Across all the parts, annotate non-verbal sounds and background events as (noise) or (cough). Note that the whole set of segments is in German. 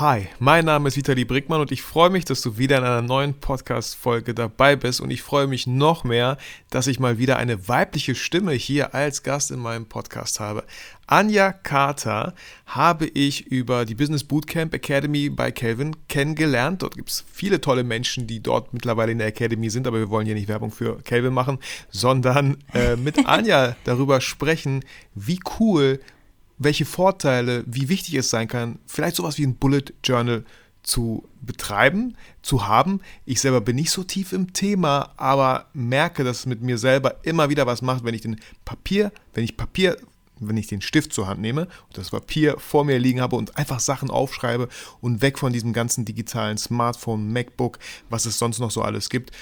Hi, mein Name ist Vitali Brickmann und ich freue mich, dass du wieder in einer neuen Podcast-Folge dabei bist und ich freue mich noch mehr, dass ich mal wieder eine weibliche Stimme hier als Gast in meinem Podcast habe. Anja Carter habe ich über die Business Bootcamp Academy bei Calvin kennengelernt. Dort gibt es viele tolle Menschen, die dort mittlerweile in der Academy sind, aber wir wollen hier nicht Werbung für Calvin machen, sondern äh, mit (laughs) Anja darüber sprechen, wie cool welche Vorteile, wie wichtig es sein kann, vielleicht sowas wie ein Bullet Journal zu betreiben, zu haben. Ich selber bin nicht so tief im Thema, aber merke, dass es mit mir selber immer wieder was macht, wenn ich den Papier, wenn ich Papier, wenn ich den Stift zur Hand nehme und das Papier vor mir liegen habe und einfach Sachen aufschreibe und weg von diesem ganzen digitalen Smartphone, MacBook, was es sonst noch so alles gibt.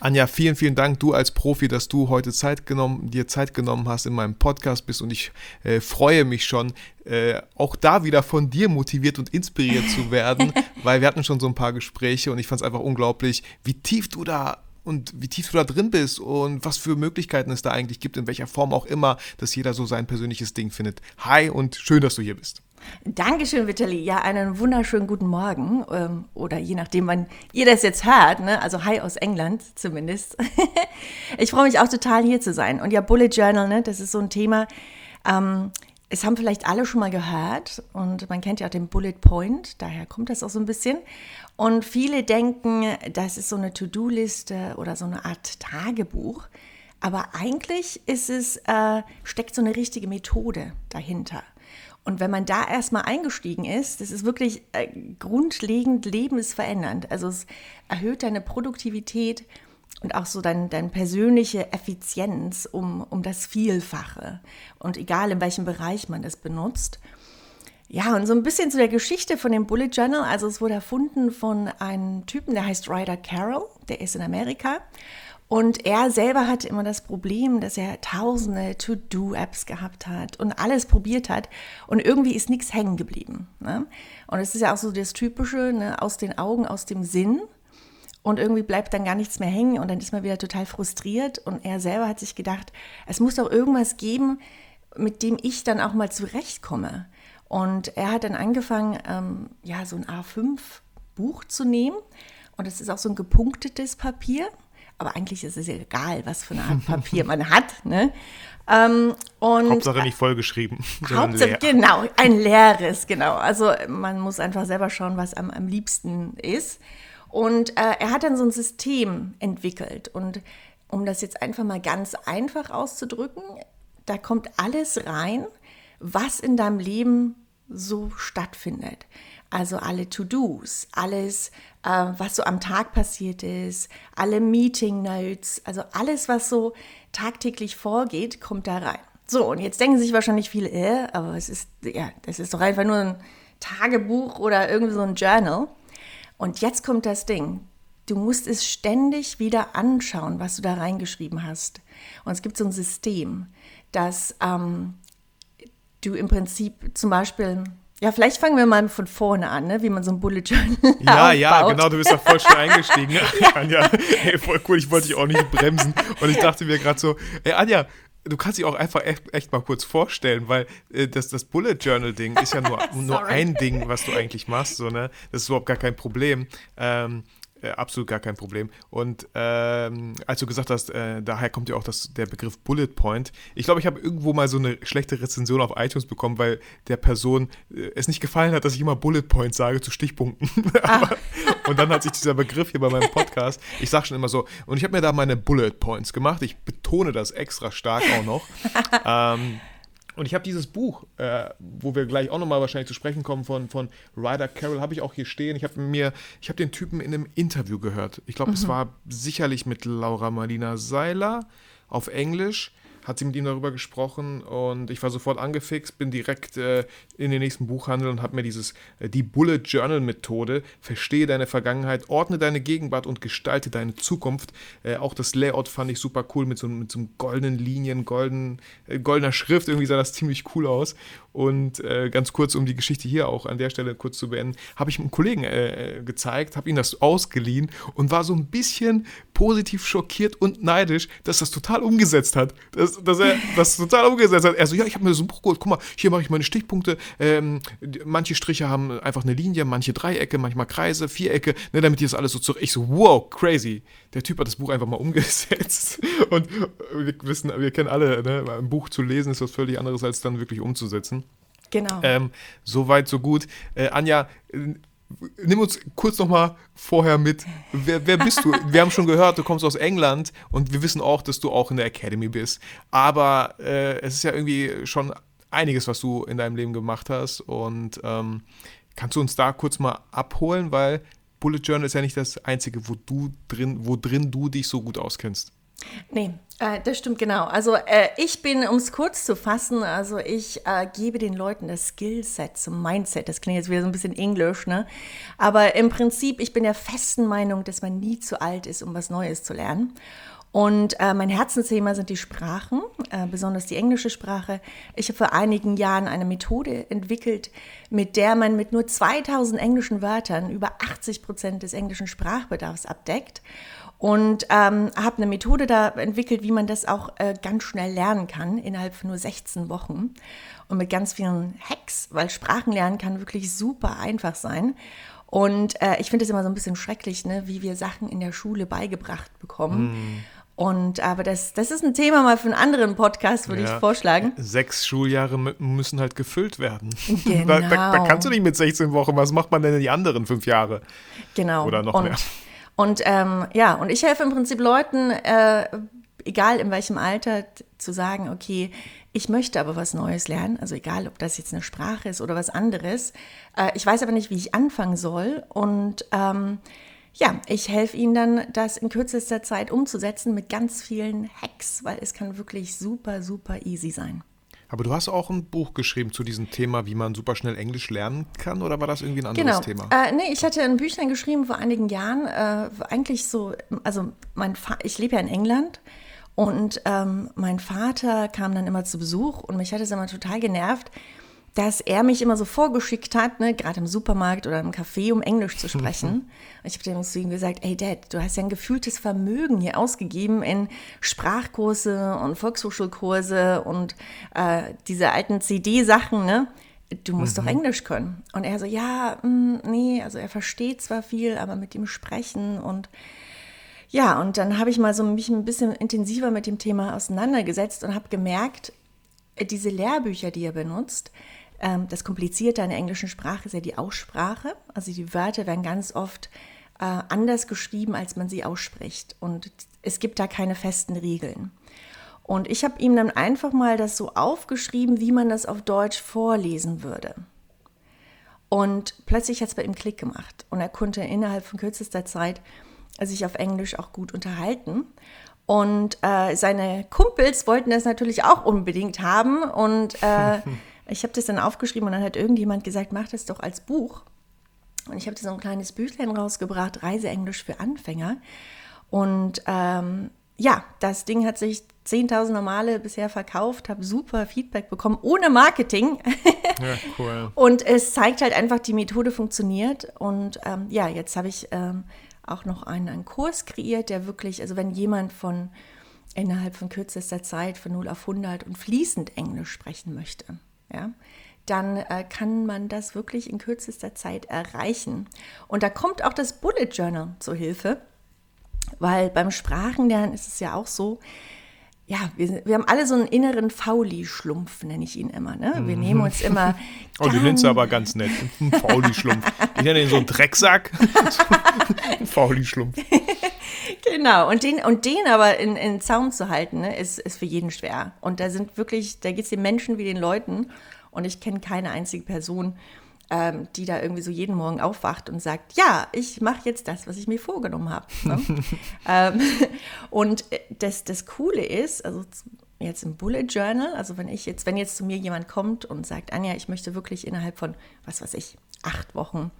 Anja, vielen, vielen Dank, du als Profi, dass du heute Zeit genommen, dir Zeit genommen hast, in meinem Podcast bist und ich äh, freue mich schon, äh, auch da wieder von dir motiviert und inspiriert zu werden, (laughs) weil wir hatten schon so ein paar Gespräche und ich fand es einfach unglaublich, wie tief du da und wie tief du da drin bist und was für Möglichkeiten es da eigentlich gibt, in welcher Form auch immer, dass jeder so sein persönliches Ding findet. Hi und schön, dass du hier bist. Dankeschön, Vitali. Ja, einen wunderschönen guten Morgen. Ähm, oder je nachdem, wann ihr das jetzt hört. Ne? Also hi aus England zumindest. (laughs) ich freue mich auch total hier zu sein. Und ja, Bullet Journal, ne? das ist so ein Thema. Ähm, es haben vielleicht alle schon mal gehört und man kennt ja auch den Bullet Point, daher kommt das auch so ein bisschen. Und viele denken, das ist so eine To-Do-Liste oder so eine Art Tagebuch. Aber eigentlich ist es, äh, steckt so eine richtige Methode dahinter. Und wenn man da erstmal eingestiegen ist, das ist wirklich äh, grundlegend lebensverändernd. Also es erhöht deine Produktivität und auch so dein, deine persönliche Effizienz um, um das Vielfache. Und egal in welchem Bereich man das benutzt. Ja, und so ein bisschen zu der Geschichte von dem Bullet Journal. Also es wurde erfunden von einem Typen, der heißt Ryder Carroll, der ist in Amerika. Und er selber hatte immer das Problem, dass er tausende To-Do-Apps gehabt hat und alles probiert hat und irgendwie ist nichts hängen geblieben. Ne? Und es ist ja auch so das Typische, ne? aus den Augen, aus dem Sinn. Und irgendwie bleibt dann gar nichts mehr hängen und dann ist man wieder total frustriert. Und er selber hat sich gedacht, es muss doch irgendwas geben, mit dem ich dann auch mal zurechtkomme. Und er hat dann angefangen, ähm, ja, so ein A5-Buch zu nehmen. Und es ist auch so ein gepunktetes Papier. Aber eigentlich ist es egal, was für eine Art Papier man hat. Ne? Ähm, und Hauptsache nicht vollgeschrieben. (laughs) Hauptsache, leer. genau, ein leeres, genau. Also man muss einfach selber schauen, was am, am liebsten ist. Und äh, er hat dann so ein System entwickelt. Und um das jetzt einfach mal ganz einfach auszudrücken, da kommt alles rein, was in deinem Leben so stattfindet. Also alle To-Dos, alles, äh, was so am Tag passiert ist, alle Meeting Notes, also alles, was so tagtäglich vorgeht, kommt da rein. So, und jetzt denken sich wahrscheinlich viele, äh, aber es ist, ja, das ist doch einfach nur ein Tagebuch oder irgendwie so ein Journal. Und jetzt kommt das Ding. Du musst es ständig wieder anschauen, was du da reingeschrieben hast. Und es gibt so ein System, dass ähm, du im Prinzip zum Beispiel ja, vielleicht fangen wir mal von vorne an, ne? wie man so ein Bullet Journal (laughs) Ja, aufbaut. ja, genau, du bist ja voll schnell eingestiegen. Ne? (laughs) ja. (laughs) Anja, ey, voll cool, ich wollte dich auch nicht bremsen. Und ich dachte mir gerade so, ey Anja, du kannst dich auch einfach echt, echt mal kurz vorstellen, weil äh, das, das Bullet Journal-Ding ist ja nur, nur ein Ding, was du eigentlich machst. So, ne? Das ist überhaupt gar kein Problem. Ähm, äh, absolut gar kein Problem. Und ähm, als du gesagt hast, äh, daher kommt ja auch das, der Begriff Bullet Point. Ich glaube, ich habe irgendwo mal so eine schlechte Rezension auf iTunes bekommen, weil der Person äh, es nicht gefallen hat, dass ich immer Bullet Point sage zu Stichpunkten. (laughs) Ah. (laughs) und dann hat sich dieser Begriff hier bei meinem Podcast, ich sage schon immer so, und ich habe mir da meine Bullet Points gemacht. Ich betone das extra stark auch noch. (laughs) ähm, und ich habe dieses Buch, äh, wo wir gleich auch nochmal wahrscheinlich zu sprechen kommen, von, von Ryder Carroll, habe ich auch hier stehen. Ich habe mir, ich habe den Typen in einem Interview gehört. Ich glaube, mhm. es war sicherlich mit Laura Marlina Seiler auf Englisch hat sie mit ihm darüber gesprochen und ich war sofort angefixt, bin direkt äh, in den nächsten Buchhandel und habe mir dieses, äh, die Bullet Journal Methode, verstehe deine Vergangenheit, ordne deine Gegenwart und gestalte deine Zukunft. Äh, auch das Layout fand ich super cool mit so, mit so goldenen Linien, golden, äh, goldener Schrift, irgendwie sah das ziemlich cool aus. Und äh, ganz kurz, um die Geschichte hier auch an der Stelle kurz zu beenden, habe ich einem Kollegen äh, gezeigt, habe ihm das ausgeliehen und war so ein bisschen positiv schockiert und neidisch, dass das total umgesetzt hat. Dass, dass er (laughs) das total umgesetzt hat. Er so, ja, ich habe mir so ein Buch geholt, guck mal, hier mache ich meine Stichpunkte. Ähm, manche Striche haben einfach eine Linie, manche Dreiecke, manchmal Kreise, Vierecke, ne, damit ich das alles so zurück. Ich so, wow, crazy. Der Typ hat das Buch einfach mal umgesetzt. (laughs) Und wir wissen, wir kennen alle, ne, ein Buch zu lesen ist was völlig anderes, als dann wirklich umzusetzen. Genau. Ähm, so weit, so gut. Äh, Anja, äh, nimm uns kurz noch mal vorher mit. Wer, wer bist du? wir haben schon gehört, du kommst aus England und wir wissen auch, dass du auch in der Academy bist. Aber äh, es ist ja irgendwie schon einiges, was du in deinem Leben gemacht hast. Und ähm, kannst du uns da kurz mal abholen, weil Bullet Journal ist ja nicht das einzige, wo du drin, wo drin du dich so gut auskennst. Nee, äh, das stimmt genau. Also äh, ich bin, um es kurz zu fassen, also ich äh, gebe den Leuten das Skillset zum Mindset. Das klingt jetzt wieder so ein bisschen englisch, ne? Aber im Prinzip, ich bin der festen Meinung, dass man nie zu alt ist, um was Neues zu lernen. Und äh, mein Herzensthema sind die Sprachen, äh, besonders die englische Sprache. Ich habe vor einigen Jahren eine Methode entwickelt, mit der man mit nur 2000 englischen Wörtern über 80 Prozent des englischen Sprachbedarfs abdeckt. Und ähm, habe eine Methode da entwickelt, wie man das auch äh, ganz schnell lernen kann, innerhalb von nur 16 Wochen. Und mit ganz vielen Hacks, weil Sprachen lernen kann wirklich super einfach sein. Und äh, ich finde es immer so ein bisschen schrecklich, ne, wie wir Sachen in der Schule beigebracht bekommen. Mm. Und aber das, das ist ein Thema mal für einen anderen Podcast, würde ja. ich vorschlagen. Sechs Schuljahre müssen halt gefüllt werden. Genau. (laughs) Da, da, da, kannst du nicht mit 16 Wochen, was macht man denn in die anderen fünf Jahre? Genau. Oder noch und, mehr. Und ähm, ja, und ich helfe im Prinzip Leuten, äh, egal in welchem Alter, zu sagen, okay, ich möchte aber was Neues lernen, also egal, ob das jetzt eine Sprache ist oder was anderes. Äh, ich weiß aber nicht, wie ich anfangen soll. Und ähm, ja, ich helfe Ihnen dann, das in kürzester Zeit umzusetzen mit ganz vielen Hacks, weil es kann wirklich super, super easy sein. Aber du hast auch ein Buch geschrieben zu diesem Thema, wie man super schnell Englisch lernen kann, oder war das irgendwie ein anderes genau. Thema? Äh, nee, ich hatte ein Büchlein geschrieben vor einigen Jahren, äh, eigentlich so, also mein Fa ich lebe ja in England und ähm, mein Vater kam dann immer zu Besuch und mich hat es immer total genervt, dass er mich immer so vorgeschickt hat, ne, gerade im Supermarkt oder im Café, um Englisch zu sprechen. und ich habe dem zu ihm gesagt, ey Dad, du hast ja ein gefühltes Vermögen hier ausgegeben in Sprachkurse und Volkshochschulkurse und äh, diese alten CD-Sachen, ne? Du musst mhm. doch Englisch können. Und er so, ja, mh, mm, nee, also er versteht zwar viel, aber mit ihm sprechen und ja, und dann habe ich mal so mich ein bisschen intensiver mit dem Thema auseinandergesetzt und habe gemerkt, diese Lehrbücher, die er benutzt, ähm, das Komplizierte an der englischen Sprache ist ja die Aussprache. Also die Wörter werden ganz oft äh, anders geschrieben, als man sie ausspricht. Und es gibt da keine festen Regeln. Und ich habe ihm dann einfach mal das so aufgeschrieben, wie man das auf Deutsch vorlesen würde. Und plötzlich hat es bei ihm Klick gemacht. Und er konnte innerhalb von kürzester Zeit sich auf Englisch auch gut unterhalten. Und äh, seine Kumpels wollten das natürlich auch unbedingt haben. Und äh, (laughs) Ich habe das dann aufgeschrieben und dann hat irgendjemand gesagt, mach das doch als Buch. Und ich habe so ein kleines Büchlein rausgebracht, Reiseenglisch für Anfänger. Und ähm, ja, das Ding hat sich 10.000 Male bisher verkauft, habe super Feedback bekommen, ohne Marketing. (laughs) Ja, cool. Und es zeigt halt einfach, die Methode funktioniert. Und ähm, ja, jetzt habe ich ähm, auch noch einen, einen Kurs kreiert, der wirklich, also wenn jemand von innerhalb von kürzester Zeit von 0 auf 100 und fließend Englisch sprechen möchte, ja, dann äh, kann man das wirklich in kürzester Zeit erreichen. Und da kommt auch das Bullet Journal zur Hilfe, weil beim Sprachenlernen ist es ja auch so, ja, wir, wir haben alle so einen inneren Fauli-Schlumpf, nenne ich ihn immer. Ne? Wir nehmen uns immer. (laughs) oh, du nennst aber ganz nett. Ein Fauli-Schlumpf. Ich nenne ihn so einen Drecksack. (laughs) ein Fauli-Schlumpf. genau, und den, und den aber in, in Zaum zu halten, ne, ist, ist für jeden schwer. Und da sind wirklich, da geht es den Menschen wie den Leuten. Und ich kenne keine einzige Person, ähm, die da irgendwie so jeden Morgen aufwacht und sagt, ja, ich mache jetzt das, was ich mir vorgenommen habe. Ne? (laughs) ähm, und äh, das, das Coole ist, also jetzt im Bullet Journal, also wenn ich jetzt, wenn jetzt zu mir jemand kommt und sagt, Anja, ich möchte wirklich innerhalb von, was weiß ich, acht Wochen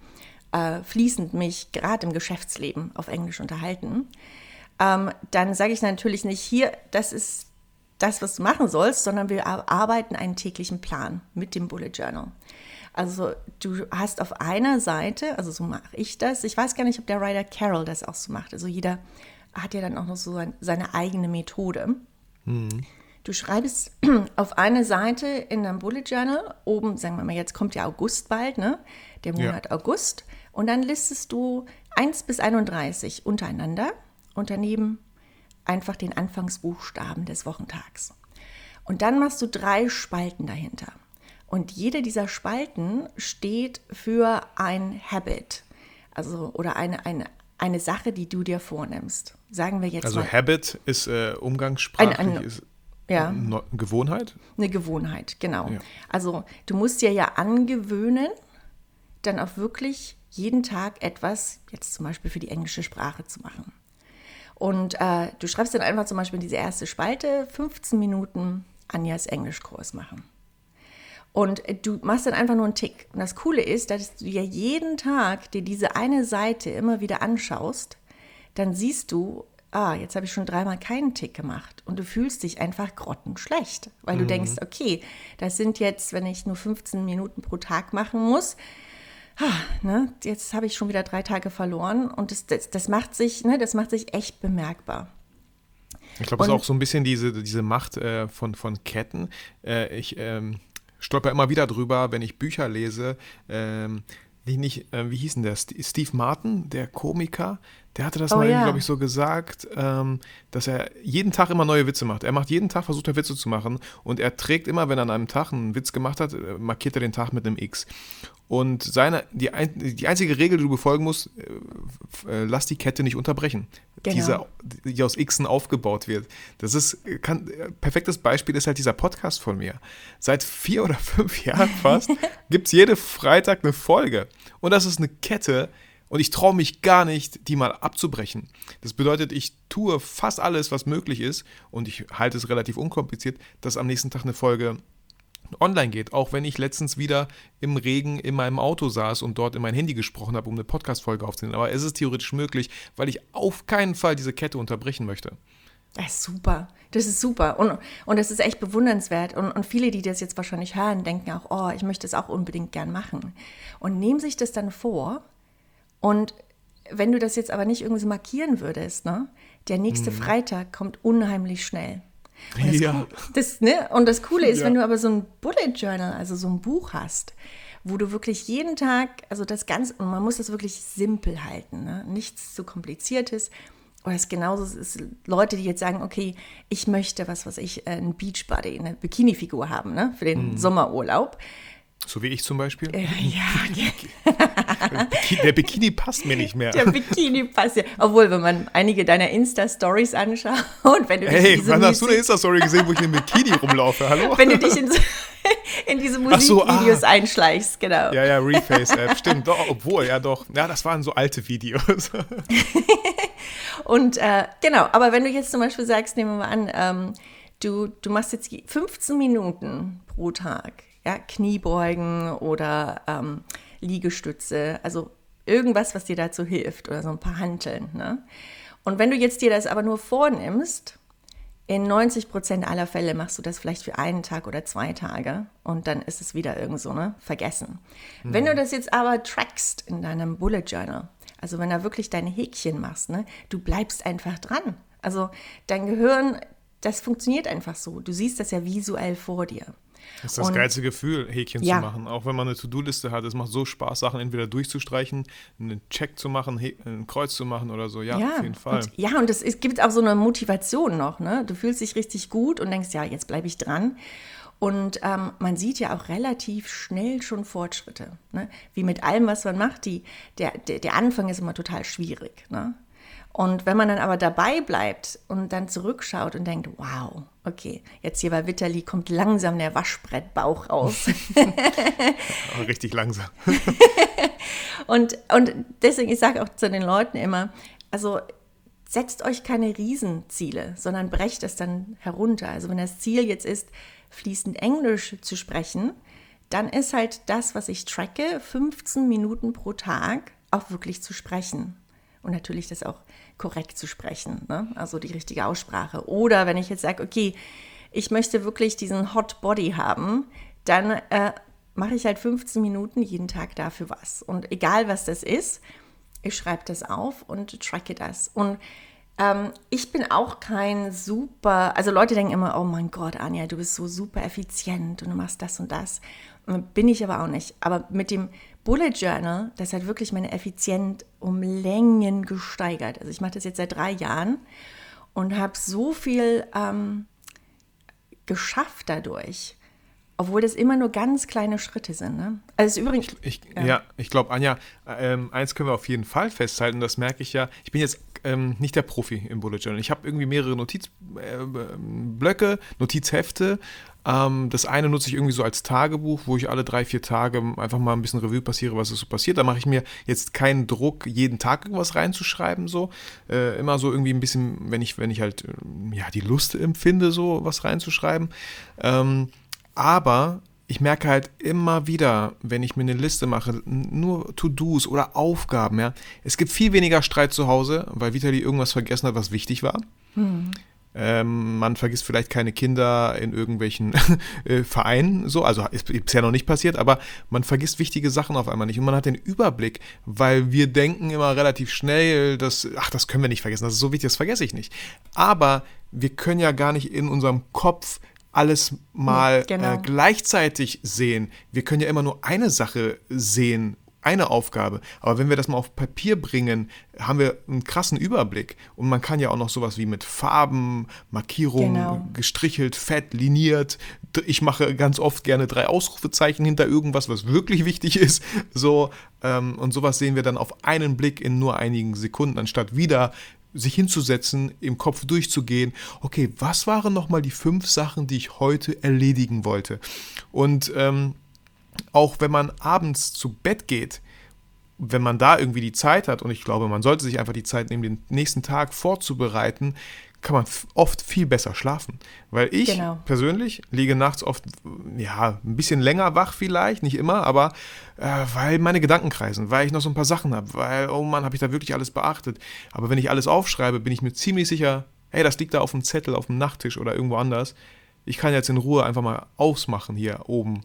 äh, fließend mich gerade im Geschäftsleben auf Englisch unterhalten, ähm, dann sage ich natürlich nicht hier, das ist das, was du machen sollst, sondern wir arbeiten einen täglichen Plan mit dem Bullet Journal. Also du hast auf einer Seite, also so mache ich das, ich weiß gar nicht, ob der Writer Carol das auch so macht. Also jeder hat ja dann auch noch so seine eigene Methode. Mhm. Du schreibst (clears throat) auf eine Seite in deinem Bullet Journal, oben, sagen wir mal, jetzt kommt ja August bald, ne? Der Monat ja. August. Und dann listest du 1 bis 31 untereinander und daneben einfach den Anfangsbuchstaben des Wochentags. Und dann machst du drei Spalten dahinter. Und jede dieser Spalten steht für ein Habit, also oder eine, eine, eine Sache, die du dir vornimmst. Sagen wir jetzt also mal. Habit ist äh, umgangssprachlich, ein, ein, ist ja. eine Gewohnheit? Eine Gewohnheit, genau. Ja. Also du musst dir ja angewöhnen, dann auch wirklich jeden Tag etwas, jetzt zum Beispiel für die englische Sprache zu machen. Und äh, du schreibst dann einfach zum Beispiel in diese erste Spalte 15 Minuten Anjas Englischkurs machen. Und du machst dann einfach nur einen Tick. Und das Coole ist, dass du ja jeden Tag dir diese eine Seite immer wieder anschaust, dann siehst du, ah, jetzt habe ich schon dreimal keinen Tick gemacht. Und du fühlst dich einfach grottenschlecht, weil mhm. du denkst, okay, das sind jetzt, wenn ich nur 15 Minuten pro Tag machen muss, ah, ne, jetzt habe ich schon wieder drei Tage verloren. Und das, das, das, macht, sich, ne, das macht sich echt bemerkbar. Ich glaube, es ist auch so ein bisschen diese, diese Macht äh, von, von Ketten. Äh, ich ähm, stolper immer wieder drüber, wenn ich Bücher lese. Ähm, wie, nicht, äh, wie hieß denn der? Steve Martin, der Komiker, der hatte das oh, mal, ja. glaube ich, so gesagt, ähm, dass er jeden Tag immer neue Witze macht. Er macht jeden Tag, versucht er Witze zu machen und er trägt immer, wenn er an einem Tag einen Witz gemacht hat, äh, markiert er den Tag mit einem X. Und seine, die, die einzige Regel, die du befolgen musst, äh, äh, lass die Kette nicht unterbrechen. Genau. Diese, die aus Xen aufgebaut wird. Das ist, kann, perfektes Beispiel ist halt dieser Podcast von mir. Seit vier oder fünf (laughs) Jahren fast (laughs) gibt es jede Freitag eine Folge. Und das ist eine Kette, und ich traue mich gar nicht, die mal abzubrechen. Das bedeutet, ich tue fast alles, was möglich ist, und ich halte es relativ unkompliziert, dass am nächsten Tag eine Folge online geht, auch wenn ich letztens wieder im Regen in meinem Auto saß und dort in mein Handy gesprochen habe, um eine Podcast-Folge aufzunehmen. Aber es ist theoretisch möglich, weil ich auf keinen Fall diese Kette unterbrechen möchte. Das ist super. Das ist super. Und, und das ist echt bewundernswert. Und, und viele, die das jetzt wahrscheinlich hören, denken auch, oh, ich möchte es auch unbedingt gern machen. Und nehmen sich das dann vor. Und wenn du das jetzt aber nicht irgendwie so markieren würdest, ne, der nächste mhm. Freitag kommt unheimlich schnell. Und das, ja. das, ne? und das Coole ist, ja. wenn du aber so ein Bullet Journal, also so ein Buch hast, wo du wirklich jeden Tag, also das Ganze, und man muss das wirklich simpel halten, ne? nichts zu kompliziertes. Oder es genauso ist Leute, die jetzt sagen, okay, ich möchte was, was ich, äh, ein Beachbody, eine Bikini-Figur haben, ne, für den mhm. Sommerurlaub. So wie ich zum Beispiel? Äh, ja. (laughs) der Bikini passt mir nicht mehr. Der Bikini passt ja. Obwohl, wenn man einige deiner Insta-Stories anschaut, wenn du Hey, wann hast du eine Insta-Story gesehen, wo ich in einem Bikini rumlaufe? Hallo? Wenn du dich in, so, (laughs) in diese Musikvideos so, ah. einschleichst, genau. Ja, ja, Reface-App, stimmt. Doch, obwohl, ja doch. Ja, das waren so alte Videos. (laughs) Und äh, genau, aber wenn du jetzt zum Beispiel sagst, nehmen wir mal an, ähm, du, du machst jetzt 15 Minuten pro Tag ja, Kniebeugen oder ähm, Liegestütze, also irgendwas, was dir dazu hilft oder so ein paar Hanteln. Ne? Und wenn du jetzt dir das aber nur vornimmst, in 90 Prozent aller Fälle machst du das vielleicht für einen Tag oder zwei Tage und dann ist es wieder irgend so, ne, vergessen. Mhm. Wenn du das jetzt aber trackst in deinem Bullet Journal, also wenn du wirklich deine Häkchen machst, ne, du bleibst einfach dran. Also dein Gehirn, das funktioniert einfach so. Du siehst das ja visuell vor dir. Das ist das und, geilste Gefühl, Häkchen ja. zu machen. Auch wenn man eine To-Do-Liste hat. Es macht so Spaß, Sachen entweder durchzustreichen, einen Check zu machen, ein Kreuz zu machen oder so. Ja, ja auf jeden Fall. Und, ja, und es, es gibt auch so eine Motivation noch. Ne? Du fühlst dich richtig gut und denkst, ja, jetzt bleibe ich dran. Und ähm, man sieht ja auch relativ schnell schon Fortschritte. Ne? Wie mit allem, was man macht. Die, der, der, der Anfang ist immer total schwierig. Ne? Und wenn man dann aber dabei bleibt und dann zurückschaut und denkt, wow, okay, jetzt hier bei Vitali kommt langsam der Waschbrettbauch raus. (laughs) Richtig langsam. (laughs) und, und deswegen, ich sage auch zu den Leuten immer, also setzt euch keine Riesenziele, sondern brecht es dann herunter. Also wenn das Ziel jetzt ist, fließend Englisch zu sprechen, dann ist halt das, was ich tracke, 15 Minuten pro Tag auch wirklich zu sprechen. Und natürlich das auch korrekt zu sprechen, ne? also die richtige Aussprache. Oder wenn ich jetzt sage, okay, ich möchte wirklich diesen Hot Body haben, dann äh, mache ich halt 15 Minuten jeden Tag dafür was. Und egal was das ist, ich schreibe das auf und tracke das. Und ähm, ich bin auch kein super, also Leute denken immer, oh mein Gott, Anja, du bist so super effizient und du machst das und das. Bin ich aber auch nicht. Aber mit dem Bullet Journal, das hat wirklich meine Effizienz um Längen gesteigert. Also ich mache das jetzt seit drei Jahren und habe so viel ähm, geschafft dadurch. Obwohl das immer nur ganz kleine Schritte sind. Ne? Also übrigens. Ich, ja. ja ich glaube, Anja, ähm, eins können wir auf jeden Fall festhalten, das merke ich ja. Ich bin jetzt ähm, nicht der Profi im Bullet Journal. Ich habe irgendwie mehrere Notizblöcke, äh, Notizhefte. Ähm, das eine nutze ich irgendwie so als Tagebuch, wo ich alle drei, vier Tage einfach mal ein bisschen Revue passiere, was ist so passiert. Da mache ich mir jetzt keinen Druck, jeden Tag irgendwas reinzuschreiben, so. Äh, immer so irgendwie ein bisschen, wenn ich, wenn ich halt ja, die Lust empfinde, so was reinzuschreiben. Ähm, aber ich merke halt immer wieder, wenn ich mir eine Liste mache, nur To-Dos oder Aufgaben, ja, es gibt viel weniger Streit zu Hause, weil Vitali irgendwas vergessen hat, was wichtig war. Hm. Ähm, man vergisst vielleicht keine Kinder in irgendwelchen (laughs) äh, Vereinen, so, also ist bisher noch nicht passiert, aber man vergisst wichtige Sachen auf einmal nicht und man hat den Überblick, weil wir denken immer relativ schnell, dass, ach, das können wir nicht vergessen, das ist so wichtig, das vergesse ich nicht. Aber wir können ja gar nicht in unserem Kopf alles mal genau. äh, gleichzeitig sehen. Wir können ja immer nur eine Sache sehen, eine Aufgabe. Aber wenn wir das mal auf Papier bringen, haben wir einen krassen Überblick. Und man kann ja auch noch sowas wie mit Farben, Markierungen, genau. gestrichelt, fett, liniert. Ich mache ganz oft gerne drei Ausrufezeichen hinter irgendwas, was wirklich wichtig (laughs) ist. So, ähm, und sowas sehen wir dann auf einen Blick in nur einigen Sekunden, anstatt wieder sich hinzusetzen, im Kopf durchzugehen, okay, was waren nochmal die fünf Sachen, die ich heute erledigen wollte? Und ähm, auch wenn man abends zu Bett geht, wenn man da irgendwie die Zeit hat, und ich glaube, man sollte sich einfach die Zeit nehmen, den nächsten Tag vorzubereiten, kann man oft viel besser schlafen. Weil ich genau. persönlich liege nachts oft, ja, ein bisschen länger wach vielleicht, nicht immer, aber äh, weil meine Gedanken kreisen, weil ich noch so ein paar Sachen habe, weil, oh Mann, habe ich da wirklich alles beachtet. Aber wenn ich alles aufschreibe, bin ich mir ziemlich sicher, hey, das liegt da auf dem Zettel, auf dem Nachttisch oder irgendwo anders. Ich kann jetzt in Ruhe einfach mal ausmachen hier oben.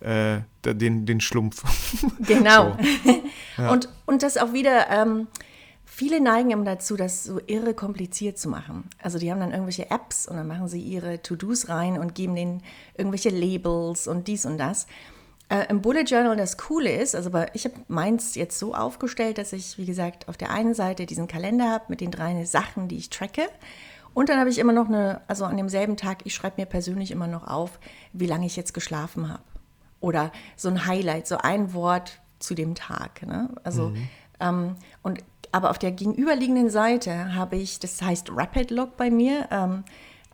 Äh, den, den Schlumpf. Genau. (laughs) so. (laughs) ja. und, und das auch wieder, ähm, Viele neigen immer dazu, das so irre kompliziert zu machen. Also die haben dann irgendwelche Apps und dann machen sie ihre To-Dos rein und geben denen irgendwelche Labels und dies und das. Äh, Im Bullet Journal das Coole ist, also ich habe meins jetzt so aufgestellt, dass ich, wie gesagt, auf der einen Seite diesen Kalender habe mit den drei Sachen, die ich tracke. Und dann habe ich immer noch eine, also an demselben Tag, ich schreibe mir persönlich immer noch auf, wie lange ich jetzt geschlafen habe. Oder so ein Highlight, so ein Wort zu dem Tag. Ne? Also, mhm. ähm, und aber auf der gegenüberliegenden Seite habe ich, das heißt Rapid Log bei mir, ähm,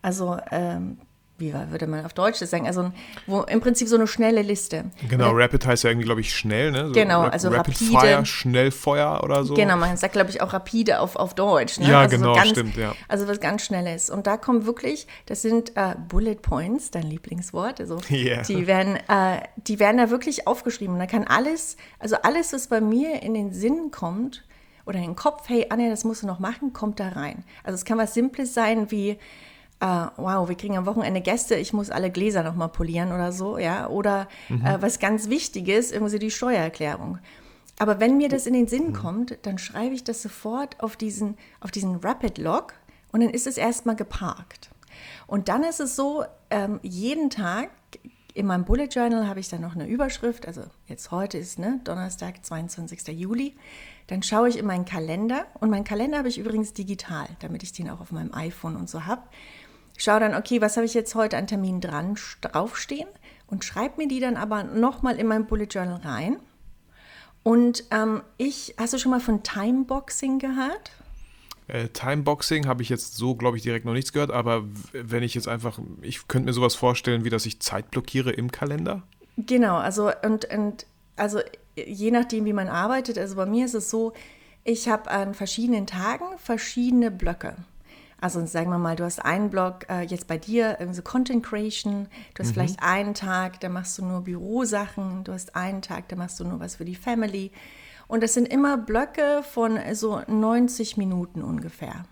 also ähm, wie würde man auf Deutsch das sagen? Also wo im Prinzip so eine schnelle Liste. Genau, äh, Rapid heißt ja irgendwie, glaube ich, schnell, ne? So genau, Rap also Rapid rapide. Fire, Schnellfeuer oder so. Genau, man sagt, glaube ich, auch rapide auf, auf Deutsch. Ne? Ja, also genau, so ganz, stimmt, ja. Also was ganz Schnelles. Und da kommen wirklich, das sind äh, Bullet Points, dein Lieblingswort. Also (laughs) yeah. die, werden, äh, die werden da wirklich aufgeschrieben. Und da kann alles, also alles, was bei mir in den Sinn kommt, oder in den Kopf, hey Anja, das musst du noch machen, kommt da rein. Also es kann was Simples sein wie, Uh, wow, wir kriegen am Wochenende Gäste, ich muss alle Gläser nochmal polieren oder so, ja. Oder mhm. uh, was ganz Wichtiges, irgendwie die Steuererklärung. Aber wenn mir das in den Sinn mhm. kommt, dann schreibe ich das sofort auf diesen, auf diesen Rapid Log und dann ist es erstmal geparkt. Und dann ist es so, ähm, jeden Tag in meinem Bullet Journal habe ich dann noch eine Überschrift, also jetzt heute ist ne, Donnerstag, 22. Juli. Dann schaue ich in meinen Kalender und meinen Kalender habe ich übrigens digital, damit ich den auch auf meinem iPhone und so habe. Schaue dann, okay, was habe ich jetzt heute an Termin dran draufstehen und schreibe mir die dann aber nochmal in mein Bullet Journal rein. Und ähm, ich, hast du schon mal von Timeboxing gehört? Äh, Timeboxing habe ich jetzt so, glaube ich, direkt noch nichts gehört, aber wenn ich jetzt einfach, ich könnte mir sowas vorstellen, wie dass ich Zeit blockiere im Kalender. Genau, also und, und also je nachdem, wie man arbeitet, also bei mir ist es so, ich habe an verschiedenen Tagen verschiedene Blöcke. Also sagen wir mal, du hast einen Blog äh, jetzt bei dir, so Content Creation, du hast mhm. vielleicht einen Tag, da machst du nur Bürosachen, du hast einen Tag, da machst du nur was für die Family. Und das sind immer Blöcke von so 90 Minuten ungefähr.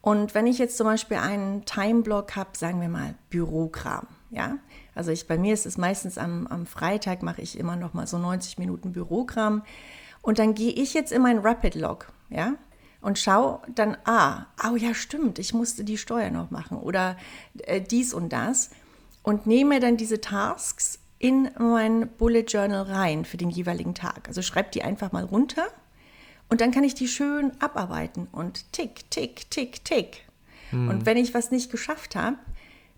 Und wenn ich jetzt zum Beispiel einen Timeblock habe, sagen wir mal Bürokram, ja, also ich, bei mir ist es meistens am, am Freitag mache ich immer noch mal so 90 Minuten Bürokram. Und dann gehe ich jetzt in meinen Rapid Log, ja, und schaue dann, ah, oh ja, stimmt, ich musste die Steuer noch machen oder äh, dies und das. Und nehme dann diese Tasks in mein Bullet Journal rein für den jeweiligen Tag. Also schreibe die einfach mal runter und dann kann ich die schön abarbeiten und tick, tick, tick, tick. Hm. Und wenn ich was nicht geschafft habe,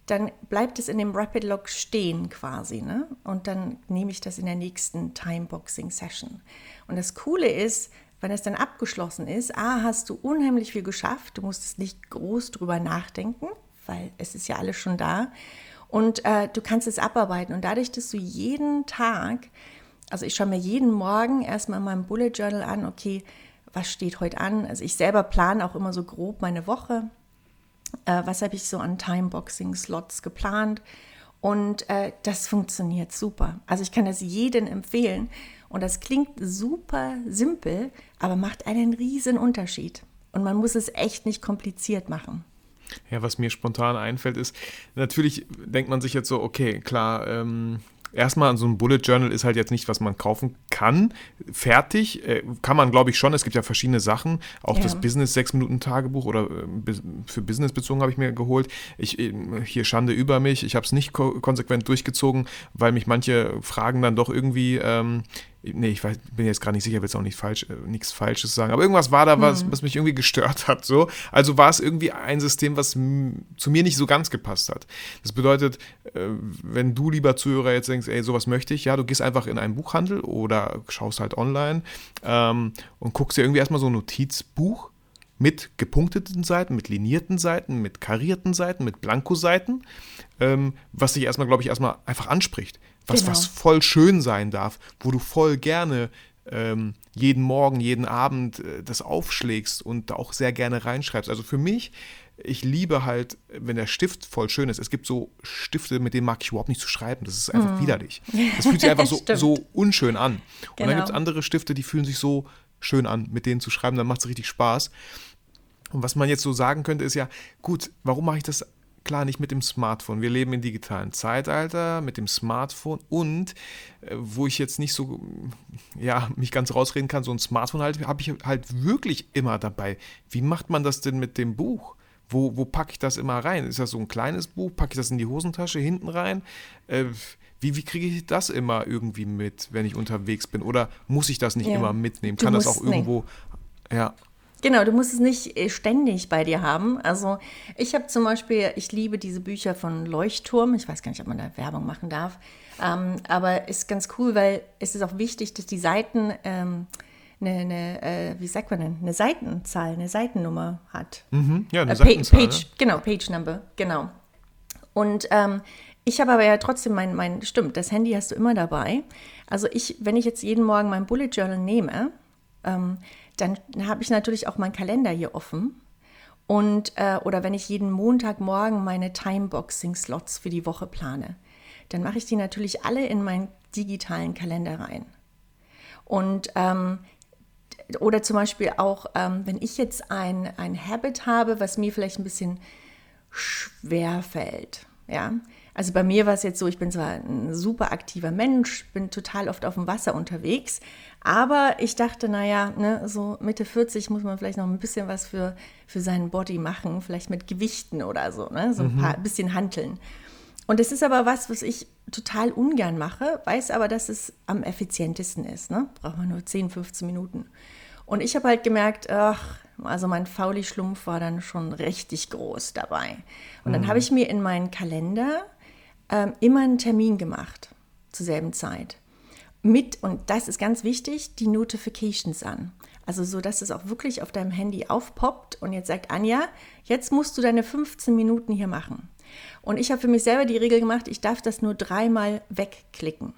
dann bleibt es in dem Rapid Log stehen quasi. Ne? Und dann nehme ich das in der nächsten Timeboxing Session. Und das Coole ist, wenn es dann abgeschlossen ist, A, hast du unheimlich viel geschafft, du musstest nicht groß drüber nachdenken, weil es ist ja alles schon da. Und äh, du kannst es abarbeiten. Und dadurch, dass du jeden Tag, also ich schaue mir jeden Morgen erstmal in meinem Bullet Journal an, okay, was steht heute an? Also ich selber plane auch immer so grob meine Woche. Äh, was habe ich so an Timeboxing-Slots geplant? Und äh, das funktioniert super. Also ich kann das jedem empfehlen. Und das klingt super simpel, aber macht einen riesen Unterschied. Und man muss es echt nicht kompliziert machen. Ja, was mir spontan einfällt, ist, natürlich denkt man sich jetzt so, okay, klar, ähm, erstmal so ein Bullet Journal ist halt jetzt nicht, was man kaufen kann. Fertig äh, kann man, glaube ich, schon. Es gibt ja verschiedene Sachen. Auch ja. das Business 6-Minuten-Tagebuch oder äh, für Business bezogen habe ich mir geholt. Ich, äh, hier Schande über mich. Ich habe es nicht ko konsequent durchgezogen, weil mich manche Fragen dann doch irgendwie ähm, nee, ich weiß, bin jetzt gerade nicht sicher, will jetzt auch nicht falsch, äh, nichts Falsches sagen, aber irgendwas war da, was, mhm. was mich irgendwie gestört hat. So. Also war es irgendwie ein System, was zu mir nicht so ganz gepasst hat. Das bedeutet, äh, wenn du, lieber Zuhörer, jetzt denkst, ey, sowas möchte ich, ja, du gehst einfach in einen Buchhandel oder schaust halt online ähm, und guckst dir irgendwie erstmal so ein Notizbuch mit gepunkteten Seiten, mit linierten Seiten, mit karierten Seiten, mit Blankoseiten, ähm, was dich erstmal, glaube ich, erstmal einfach anspricht was, genau. was voll schön sein darf, wo du voll gerne ähm, jeden Morgen, jeden Abend äh, das aufschlägst und da auch sehr gerne reinschreibst. Also für mich, ich liebe halt, wenn der Stift voll schön ist. Es gibt so Stifte, mit denen mag ich überhaupt nicht zu schreiben. Das ist einfach mm. widerlich. (laughs) Das fühlt sich einfach so, so unschön an. Und genau. dann gibt es andere Stifte, die fühlen sich so schön an, mit denen zu schreiben. Dann macht es richtig Spaß. Und was man jetzt so sagen könnte, ist ja, gut, warum mache ich das klar nicht mit dem Smartphone. Wir leben im digitalen Zeitalter mit dem Smartphone und äh, wo ich jetzt nicht so, ja, mich ganz rausreden kann, so ein Smartphone halt, habe ich halt wirklich immer dabei. Wie macht man das denn mit dem Buch? Wo, wo packe ich das immer rein? Ist das so ein kleines Buch? Packe ich das in die Hosentasche hinten rein? Äh, wie, wie kriege ich das immer irgendwie mit, wenn ich unterwegs bin? Oder muss ich das nicht ja. immer mitnehmen? Kann das auch irgendwo, nee. ja. Genau, du musst es nicht äh, ständig bei dir haben. Also ich habe zum Beispiel, ich liebe diese Bücher von Leuchtturm. Ich weiß gar nicht, ob man da Werbung machen darf. Ähm, aber ist ganz cool, weil es ist auch wichtig, dass die Seiten ähm, eine, eine äh, wie sagt man denn, eine Seitenzahl, eine Seitennummer hat. Mhm, ja, eine äh, Seitenzahl. Page, ja. Genau, Page Number, genau. Und ähm, ich habe aber ja trotzdem mein, mein, stimmt, das Handy hast du immer dabei. Also ich, wenn ich jetzt jeden Morgen mein Bullet Journal nehme, ähm, dann habe ich natürlich auch meinen Kalender hier offen. Und, äh, oder wenn ich jeden Montagmorgen meine Timeboxing-Slots für die Woche plane, dann mache ich die natürlich alle in meinen digitalen Kalender rein. Und ähm, oder zum Beispiel auch, ähm, wenn ich jetzt ein, ein Habit habe, was mir vielleicht ein bisschen schwer fällt, ja, also bei mir war es jetzt so, ich bin zwar ein super aktiver Mensch, bin total oft auf dem Wasser unterwegs, aber ich dachte, naja, ne, so Mitte 40 muss man vielleicht noch ein bisschen was für, für seinen Body machen, vielleicht mit Gewichten oder so, ne, so ein mhm. paar, bisschen hanteln. Und das ist aber was, was ich total ungern mache, weiß aber, dass es am effizientesten ist. Ne? Braucht man nur 10, 15 Minuten. Und ich habe halt gemerkt, ach, also mein Fauli-Schlumpf war dann schon richtig groß dabei. Und dann mhm. habe ich mir in meinen Kalender ähm, immer einen Termin gemacht zur selben Zeit. Mit, und das ist ganz wichtig, die Notifications an. Also so, dass es auch wirklich auf deinem Handy aufpoppt und jetzt sagt Anja, jetzt musst du deine 15 Minuten hier machen. Und ich habe für mich selber die Regel gemacht, ich darf das nur dreimal wegklicken.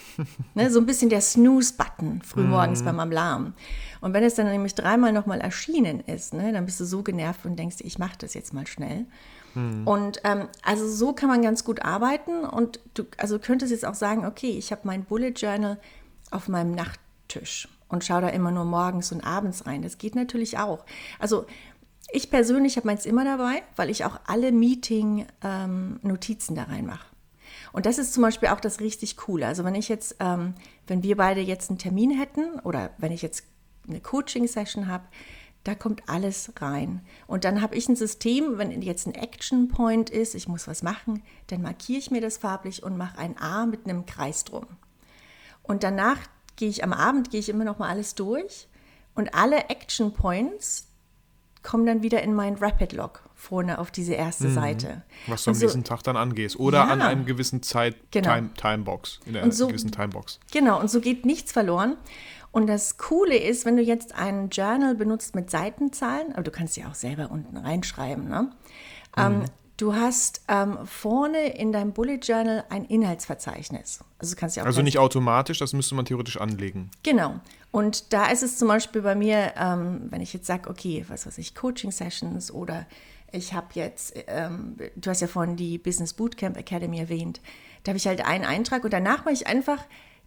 (laughs) ne, so ein bisschen der Snooze-Button frühmorgens mm. beim Alarm. Und wenn es dann nämlich dreimal nochmal erschienen ist, ne, dann bist du so genervt und denkst, ich mache das jetzt mal schnell. Mhm. Und ähm, also so kann man ganz gut arbeiten und du also könntest jetzt auch sagen, okay, ich habe mein Bullet Journal auf meinem Nachttisch und schaue da immer nur morgens und abends rein. Das geht natürlich auch. Also Ich persönlich habe meins immer dabei, weil ich auch alle Meeting-Notizen ähm, da reinmache. Und das ist zum Beispiel auch das richtig Coole. Also wenn ich jetzt, ähm, wenn wir beide jetzt einen Termin hätten oder wenn ich jetzt eine Coaching-Session habe, da kommt alles rein. Und dann habe ich ein System, wenn jetzt ein Action Point ist, ich muss was machen, dann markiere ich mir das farblich und mache ein A mit einem Kreis drum. Und danach gehe ich am Abend, gehe ich immer noch mal alles durch und alle Action Points kommen dann wieder in meinen Rapid Log vorne auf diese erste mhm. Seite. Was du am so, nächsten Tag dann angehst. Oder ja, an einem gewissen Zeit genau. Time, Timebox, in der so, gewissen Timebox. Genau, und so geht nichts verloren. Und das Coole ist, wenn du jetzt ein Journal benutzt mit Seitenzahlen, aber du kannst ja auch selber unten reinschreiben, ne? Ähm, mhm. Ähm, du hast ähm, vorne in deinem Bullet Journal ein Inhaltsverzeichnis. Also, kannst ja auch also nicht automatisch, das müsste man theoretisch anlegen. Genau. Und da ist es zum Beispiel bei mir, ähm, wenn ich jetzt sage, okay, was weiß ich, Coaching-Sessions oder ich habe jetzt, ähm, du hast ja vorhin die Business Bootcamp Academy erwähnt, da habe ich halt einen Eintrag und danach mache ich einfach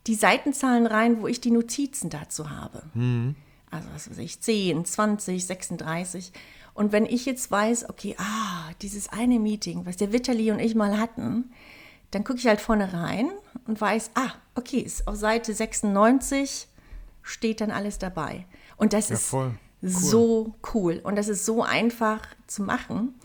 die Seitenzahlen rein, wo ich die Notizen dazu habe. Mhm. Also was weiß ich, 10, 20, 36. Und wenn ich jetzt weiß, okay, ah, dieses eine Meeting, was der Vitali und ich mal hatten, dann gucke ich halt vorne rein und weiß, ah, okay, ist auf Seite 96 steht dann alles dabei. Und das ja, ist. Cool. so cool. Und das ist so einfach zu machen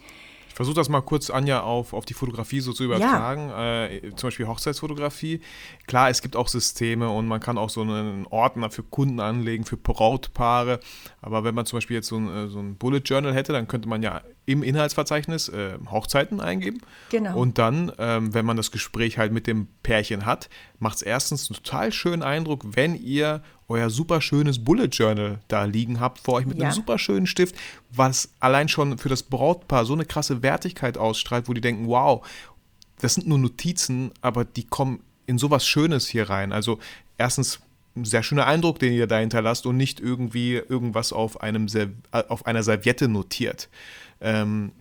versuche das mal kurz, Anja, auf, auf die Fotografie so zu übertragen. Ja. Äh, zum Beispiel Hochzeitsfotografie. Klar, es gibt auch Systeme und man kann auch so einen Ordner für Kunden anlegen, für Brautpaare. Aber wenn man zum Beispiel jetzt so ein, äh, so ein Bullet Journal hätte, dann könnte man ja im Inhaltsverzeichnis äh, Hochzeiten eingeben. Genau. Und dann, ähm, wenn man das Gespräch halt mit dem Pärchen hat, macht es erstens einen total schönen Eindruck, wenn ihr euer super schönes Bullet Journal da liegen habt vor euch mit ja. einem super schönen Stift, was allein schon für das Brautpaar so eine krasse Wertigkeit ausstrahlt, wo die denken, wow, das sind nur Notizen, aber die kommen in sowas Schönes hier rein. Also erstens ein sehr schöner Eindruck, den ihr da hinterlasst und nicht irgendwie irgendwas auf, einem auf einer Serviette notiert. Ähm,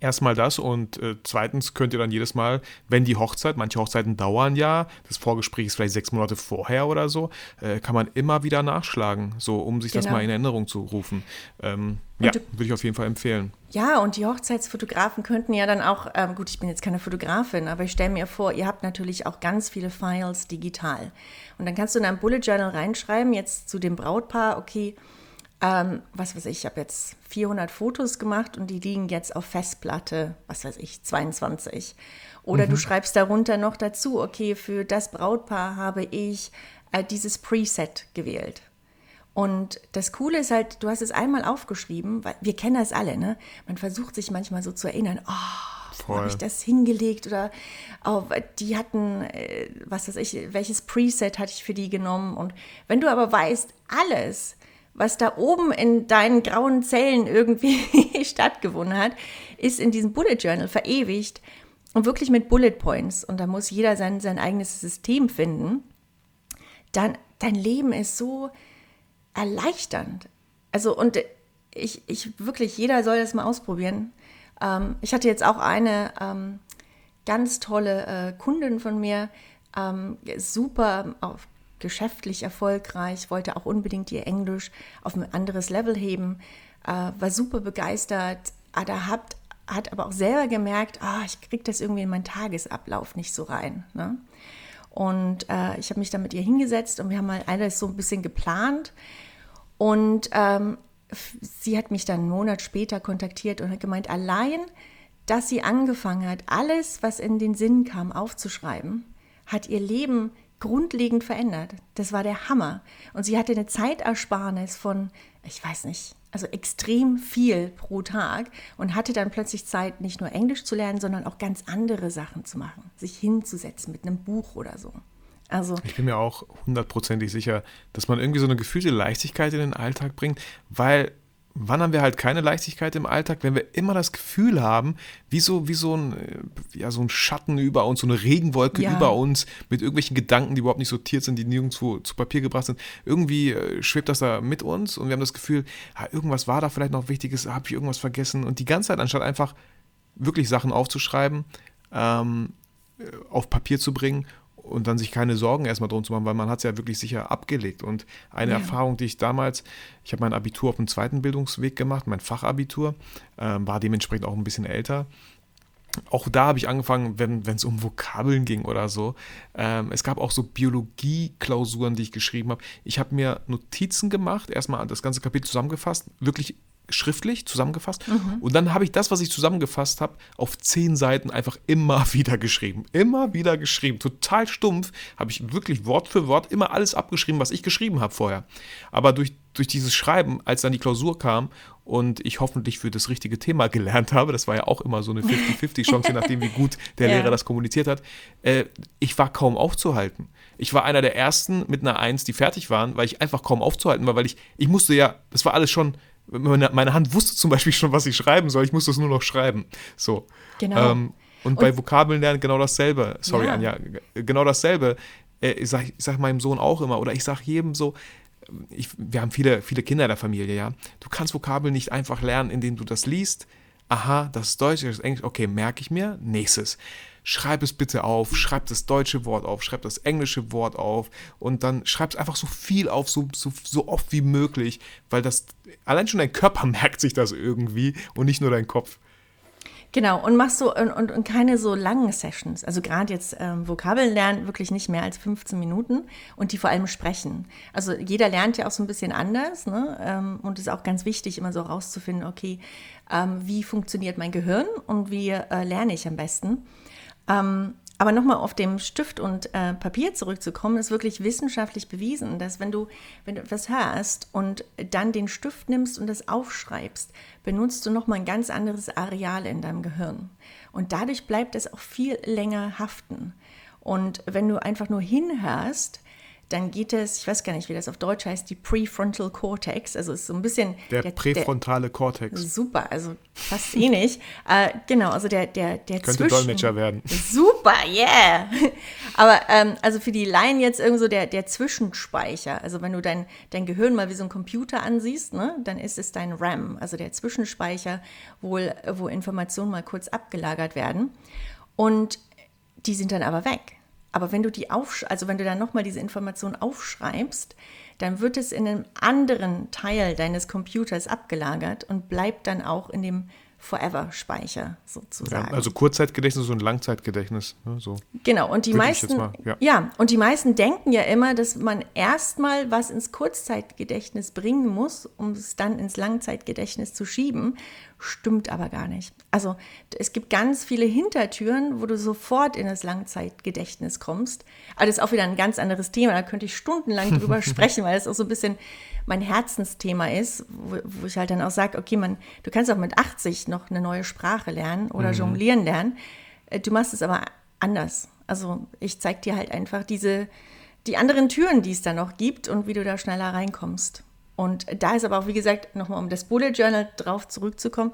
Erstmal das und äh, zweitens könnt ihr dann jedes Mal, wenn die Hochzeit, manche Hochzeiten dauern ja, das Vorgespräch ist vielleicht sechs Monate vorher oder so, äh, kann man immer wieder nachschlagen, so um sich genau. das mal in Erinnerung zu rufen. Ähm, ja, würde ich auf jeden Fall empfehlen. Ja, und die Hochzeitsfotografen könnten ja dann auch, ähm, gut, ich bin jetzt keine Fotografin, aber ich stelle mir vor, ihr habt natürlich auch ganz viele Files digital. Und dann kannst du in einem Bullet Journal reinschreiben, jetzt zu dem Brautpaar, okay, ähm, was weiß ich, ich habe jetzt 400 Fotos gemacht und die liegen jetzt auf Festplatte, was weiß ich, 22. Oder mhm. du schreibst darunter noch dazu, okay, für das Brautpaar habe ich äh, dieses Preset gewählt. Und das Coole ist halt, du hast es einmal aufgeschrieben, weil wir kennen das alle, ne? Man versucht sich manchmal so zu erinnern, oh, habe ich das hingelegt oder oh, die hatten, äh, was weiß ich, welches Preset hatte ich für die genommen. Und wenn du aber weißt, alles, was da oben in deinen grauen Zellen irgendwie (laughs) stattgefunden hat, ist in diesem Bullet Journal verewigt und wirklich mit Bullet Points. Und da muss jeder sein, sein eigenes System finden. Dann, dein Leben ist so erleichternd. Also, und ich, ich wirklich, jeder soll das mal ausprobieren. Ähm, ich hatte jetzt auch eine ähm, ganz tolle äh, Kundin von mir, ähm, super auf geschäftlich erfolgreich, wollte auch unbedingt ihr Englisch auf ein anderes Level heben, äh, war super begeistert, aber hat, hat aber auch selber gemerkt, ah, ich kriege das irgendwie in meinen Tagesablauf nicht so rein. Ne? Und äh, ich habe mich dann mit ihr hingesetzt und wir haben mal alles so ein bisschen geplant. Und ähm, sie hat mich dann einen Monat später kontaktiert und hat gemeint, allein, dass sie angefangen hat, alles, was in den Sinn kam, aufzuschreiben, hat ihr Leben grundlegend verändert. Das war der Hammer. Und sie hatte eine Zeitersparnis von, ich weiß nicht, also extrem viel pro Tag und hatte dann plötzlich Zeit, nicht nur Englisch zu lernen, sondern auch ganz andere Sachen zu machen, sich hinzusetzen mit einem Buch oder so. Also, ich bin mir auch hundertprozentig sicher, dass man irgendwie so eine gefühlte Leichtigkeit in den Alltag bringt, weil wann haben wir halt keine Leichtigkeit im Alltag, wenn wir immer das Gefühl haben, wie so, wie so, ein, äh, ja, so ein Schatten über uns, so eine Regenwolke ja. über uns mit irgendwelchen Gedanken, die überhaupt nicht sortiert sind, die nirgendwo zu Papier gebracht sind. Irgendwie äh, schwebt das da mit uns und wir haben das Gefühl, ah, irgendwas war da vielleicht noch Wichtiges, habe ich irgendwas vergessen. Und die ganze Zeit, anstatt einfach wirklich Sachen aufzuschreiben, ähm, äh, auf Papier zu bringen und dann sich keine Sorgen erstmal drum zu machen, weil man hat es ja wirklich sicher abgelegt. Und eine Ja. Erfahrung, die ich damals, ich habe mein Abitur auf dem zweiten Bildungsweg gemacht, mein Fachabitur, ähm, war dementsprechend auch ein bisschen älter. Auch da habe ich angefangen, wenn es um Vokabeln ging oder so. Ähm, es gab auch so Biologie-Klausuren, die ich geschrieben habe. Ich habe mir Notizen gemacht, erstmal das ganze Kapitel zusammengefasst, wirklich schriftlich zusammengefasst. Und dann habe ich das, was ich zusammengefasst habe, auf zehn Seiten einfach immer (laughs) wieder geschrieben. Immer wieder geschrieben. Total stumpf. Habe ich wirklich Wort für Wort immer alles abgeschrieben, was ich geschrieben habe vorher. Aber durch, durch dieses Schreiben, als dann die Klausur kam und ich hoffentlich für das richtige Thema (laughs) gelernt habe, das war ja auch immer so eine 50-50-Chance, je nachdem, wie gut (laughs) der Ja. Lehrer das kommuniziert hat, äh, ich war kaum aufzuhalten. Ich war einer der ersten mit einer Eins, die fertig waren, weil ich einfach kaum aufzuhalten war, weil ich, ich musste ja, das war alles schon, meine, meine Hand wusste zum Beispiel schon, was ich schreiben soll, ich musste es nur noch schreiben. So. Genau. Ähm, und, bei Vokabeln lernen genau dasselbe. Sorry, Ja. Anja, genau dasselbe. Äh, ich sage ich sag meinem Sohn auch immer, oder ich sage jedem so, ich, wir haben viele, viele Kinder in der Familie, ja. Du kannst Vokabeln nicht einfach lernen, indem du das liest. Aha, das ist Deutsch, das ist Englisch. Okay, merke ich mir. Nächstes. Schreib es bitte auf, schreib das deutsche Wort auf, schreib das englische Wort auf und dann schreib es einfach so viel auf, so, so, so oft wie möglich, weil das, allein schon dein Körper (laughs) merkt sich das irgendwie und nicht nur dein Kopf. Genau, und machst so und, und, und keine so langen Sessions. Also gerade jetzt ähm, Vokabeln lernen wirklich nicht mehr als 15 Minuten und die vor allem sprechen. Also jeder lernt ja auch so ein bisschen anders, ne? Ähm, und ist auch ganz wichtig, immer so rauszufinden, okay, ähm, wie funktioniert mein Gehirn und wie äh, lerne ich am besten. Ähm, aber nochmal auf dem Stift und äh, Papier zurückzukommen, ist wirklich wissenschaftlich bewiesen, dass wenn du, wenn du etwas hörst und dann den Stift nimmst und das aufschreibst, benutzt du nochmal ein ganz anderes Areal in deinem Gehirn. Und dadurch bleibt es auch viel länger haften. Und wenn du einfach nur hinhörst, dann geht es, ich weiß gar nicht, wie das auf Deutsch heißt, die Prefrontal Cortex. Also es ist so ein bisschen Der, präfrontale Kortex. Super, also fast ähnlich. (laughs) äh, genau, also der, der, der Könnte zwischen, Dolmetscher werden. Super, yeah. (laughs) Aber ähm, also für die Laien jetzt irgend so der, der Zwischenspeicher. Also wenn du dein, dein Gehirn mal wie so ein Computer ansiehst, ne, dann ist es dein RAM, also der Zwischenspeicher, wo, wo Informationen mal kurz abgelagert werden. Und die sind dann aber weg. Aber wenn du die aufsch also wenn du dann nochmal diese Information aufschreibst, dann wird es in einem anderen Teil deines Computers abgelagert und bleibt dann auch in dem Forever-Speicher Ja, sozusagen. also Kurzzeitgedächtnis und Langzeitgedächtnis. Ne, so. Genau, und die Würde meisten, mal, ja. ja. und die meisten denken ja immer, dass man erstmal was ins Kurzzeitgedächtnis bringen muss, um es dann ins Langzeitgedächtnis zu schieben. Stimmt aber gar nicht. Also es gibt ganz viele Hintertüren, wo du sofort in das Langzeitgedächtnis kommst. Aber das ist auch wieder ein ganz anderes Thema. Da könnte ich stundenlang drüber (laughs) sprechen, weil das auch so ein bisschen mein Herzensthema ist, wo, wo ich halt dann auch sage, okay, man, du kannst auch mit 80 noch eine neue Sprache lernen oder jonglieren lernen. Äh, Du machst es aber anders. Also ich zeige dir halt einfach diese, die anderen Türen, die es da noch gibt und wie du da schneller reinkommst. Und da ist aber auch, wie gesagt, nochmal um das Bullet Journal drauf zurückzukommen,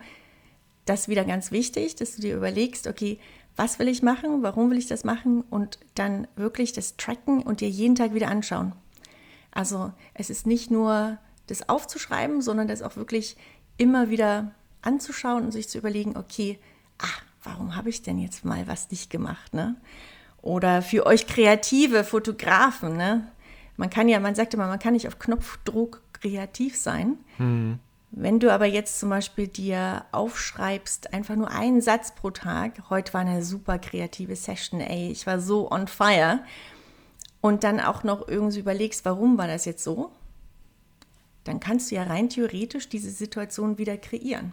das ist wieder ganz wichtig, dass du dir überlegst, okay, was will ich machen, warum will ich das machen und dann wirklich das tracken und dir jeden Tag wieder anschauen. Also es ist nicht nur das aufzuschreiben, sondern das auch wirklich immer wieder anzuschauen und sich zu überlegen, okay, ah, warum habe ich denn jetzt mal was nicht gemacht, ne? Oder für euch kreative Fotografen, ne? Man kann ja, man sagt immer, man kann nicht auf Knopfdruck kreativ sein. Wenn du aber jetzt zum Beispiel dir aufschreibst, einfach nur einen Satz pro Tag, heute war eine super kreative Session, ey, ich war so on fire, und dann auch noch irgendwie überlegst, warum war das jetzt so, dann kannst du ja rein theoretisch diese Situation wieder kreieren.